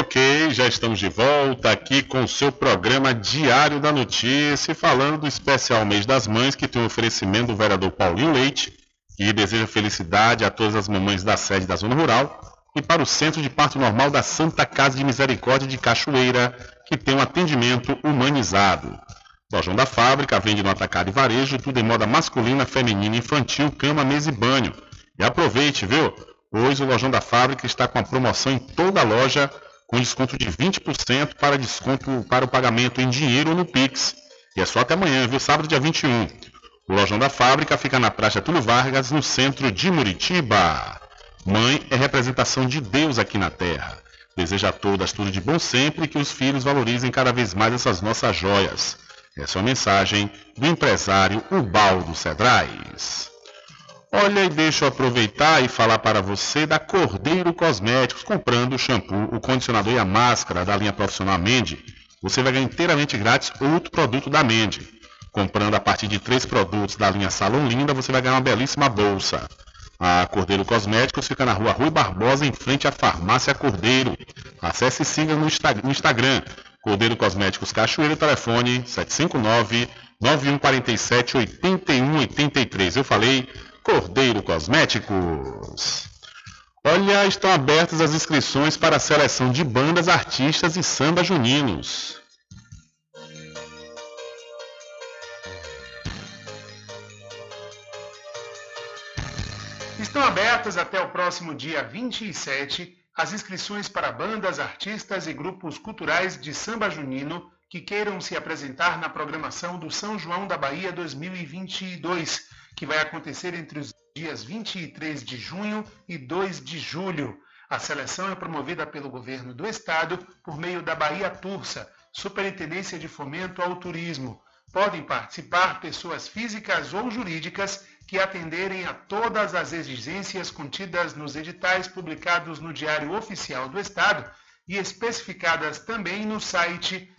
Ok, já estamos de volta aqui com o seu programa Diário da Notícia, falando do especial Mês das Mães, que tem um oferecimento do vereador Paulinho Leite, que deseja felicidade a todas as mamães da sede da Zona Rural, e para o Centro de Parto Normal da Santa Casa de Misericórdia de Cachoeira, que tem um atendimento humanizado. Lojão da Fábrica vende no atacado e varejo, tudo em moda masculina, feminina, infantil, cama, mesa e banho. E aproveite, viu? Hoje o Lojão da Fábrica está com a promoção em toda a loja, com desconto de 20% para desconto para o pagamento em dinheiro ou no Pix. E é só até amanhã, viu? Sábado, dia 21. O Lojão da Fábrica fica na Praça Túlio Vargas, no centro de Muritiba. Mãe é representação de Deus aqui na Terra. Deseja a todas tudo de bom sempre e que os filhos valorizem cada vez mais essas nossas joias. Essa é a mensagem do empresário Ubaldo Cedrais. Olha, e deixa eu aproveitar e falar para você da Cordeiro Cosméticos. Comprando o shampoo, o condicionador e a máscara da linha profissional Mende, você vai ganhar inteiramente grátis outro produto da Mende. Comprando a partir de três produtos da linha Salão Linda, você vai ganhar uma belíssima bolsa. A Cordeiro Cosméticos fica na rua Rui Barbosa, em frente à Farmácia Cordeiro. Acesse e siga no Instagram. Cordeiro Cosméticos Cachoeira, telefone 759 9147 8183. Eu falei Cordeiro Cosméticos. Olha, estão abertas as inscrições para a seleção de bandas, artistas e samba juninos. Estão abertas até o próximo dia 27 as inscrições para bandas, artistas e grupos culturais de samba junino que queiram se apresentar na programação do São João da Bahia 2022, que vai acontecer entre os dias 23 de junho e 2 de julho. A seleção é promovida pelo governo do estado por meio da Bahia Tursa, Superintendência de Fomento ao Turismo. Podem participar pessoas físicas ou jurídicas que atenderem a todas as exigências contidas nos editais publicados no Diário Oficial do Estado e especificadas também no site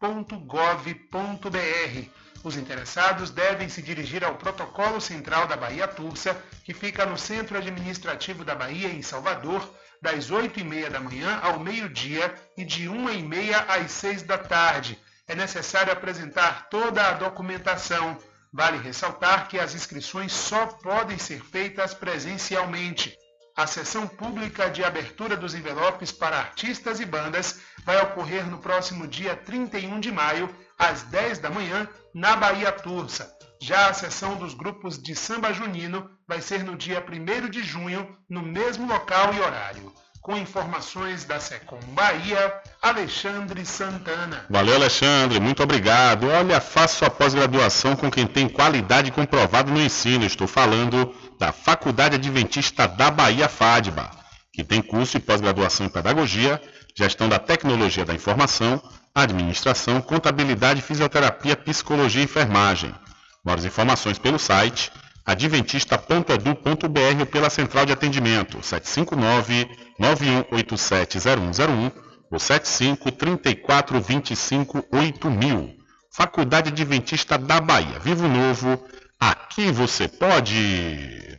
www.bahiatursa.ba.gov.br. Os interessados devem se dirigir ao Protocolo Central da Bahia Tursa, que fica no Centro Administrativo da Bahia, em Salvador, das 8h30 da manhã ao meio-dia e de 1h30 às 6 da tarde é necessário apresentar toda a documentação. Vale ressaltar que as inscrições só podem ser feitas presencialmente. A sessão pública de abertura dos envelopes para artistas e bandas vai ocorrer no próximo dia 31 de maio, às 10 da manhã, na Bahia Tursa. Já a sessão dos grupos de samba junino vai ser no dia 1 de junho, no mesmo local e horário. Com informações da Secom Bahia, Alexandre Santana. Valeu, Alexandre, muito obrigado. Olha, faça sua pós-graduação com quem tem qualidade comprovada no ensino. Estou falando da Faculdade Adventista da Bahia, FADBA, que tem curso de pós-graduação em Pedagogia, gestão da tecnologia da informação, administração, contabilidade, fisioterapia, psicologia e enfermagem. Mais informações pelo site adventista.edu.br ou pela central de atendimento 759-9187-0101 ou 75 34 25 8000. Faculdade Adventista da Bahia. Vivo Novo, aqui você pode!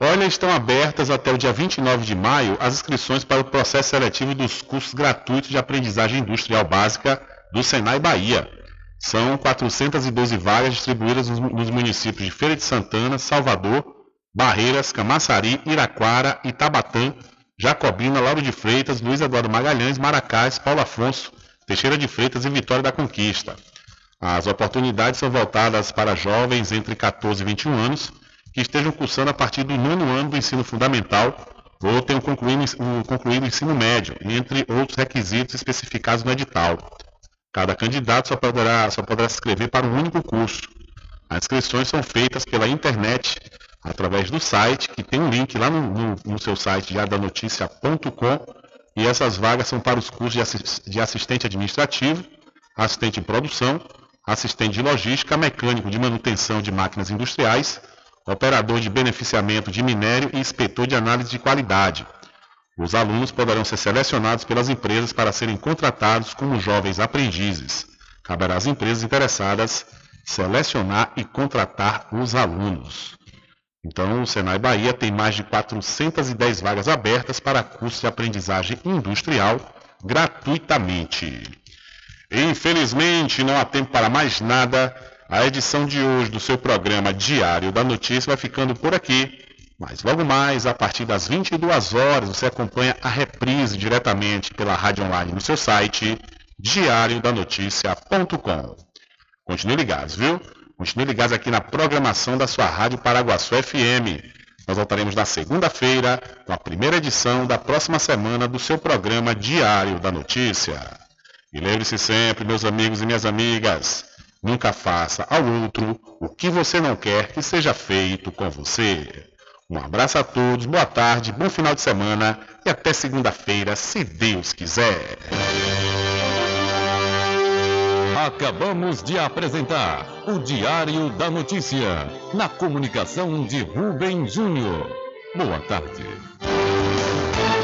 Olha, estão abertas até o dia 29 de maio as inscrições para o processo seletivo dos cursos gratuitos de aprendizagem industrial básica do Senai Bahia. São 412 vagas distribuídas nos municípios de Feira de Santana, Salvador, Barreiras, Camaçari, Iraquara, Itabatã, Jacobina, Lauro de Freitas, Luiz Eduardo Magalhães, Maracás, Paulo Afonso, Teixeira de Freitas e Vitória da Conquista. As oportunidades são voltadas para jovens entre 14 e 21 anos que estejam cursando a partir do nono ano do ensino fundamental ou tenham concluído, concluído o ensino médio, entre outros requisitos especificados no edital. Cada candidato só poderá, só poderá se inscrever para um único curso. As inscrições são feitas pela internet, através do site, que tem um link lá no, no, no seu site diariodanoticia.com e essas vagas são para os cursos de, assist, de assistente administrativo, assistente de produção, assistente de logística, mecânico de manutenção de máquinas industriais, operador de beneficiamento de minério e inspetor de análise de qualidade. Os alunos poderão ser selecionados pelas empresas para serem contratados como jovens aprendizes. Caberá às empresas interessadas selecionar e contratar os alunos. Então, o Senai Bahia tem mais de 410 vagas abertas para curso de aprendizagem industrial gratuitamente. Infelizmente, não há tempo para mais nada. A edição de hoje do seu programa Diário da Notícia vai ficando por aqui. Mas logo mais, a partir das 22 horas, você acompanha a reprise diretamente pela rádio online no seu site diariodanoticia.com. Continue ligados, viu? Continue ligados aqui na programação da sua Rádio Paraguaçu FM. Nós voltaremos na segunda-feira com a primeira edição da próxima semana do seu programa Diário da Notícia. E lembre-se sempre, meus amigos e minhas amigas, Nunca faça ao outro o que você não quer que seja feito com você. Um abraço a todos, boa tarde, bom final de semana e até segunda-feira, se Deus quiser. Acabamos de apresentar o Diário da Notícia, na comunicação de Rubem Júnior. Boa tarde.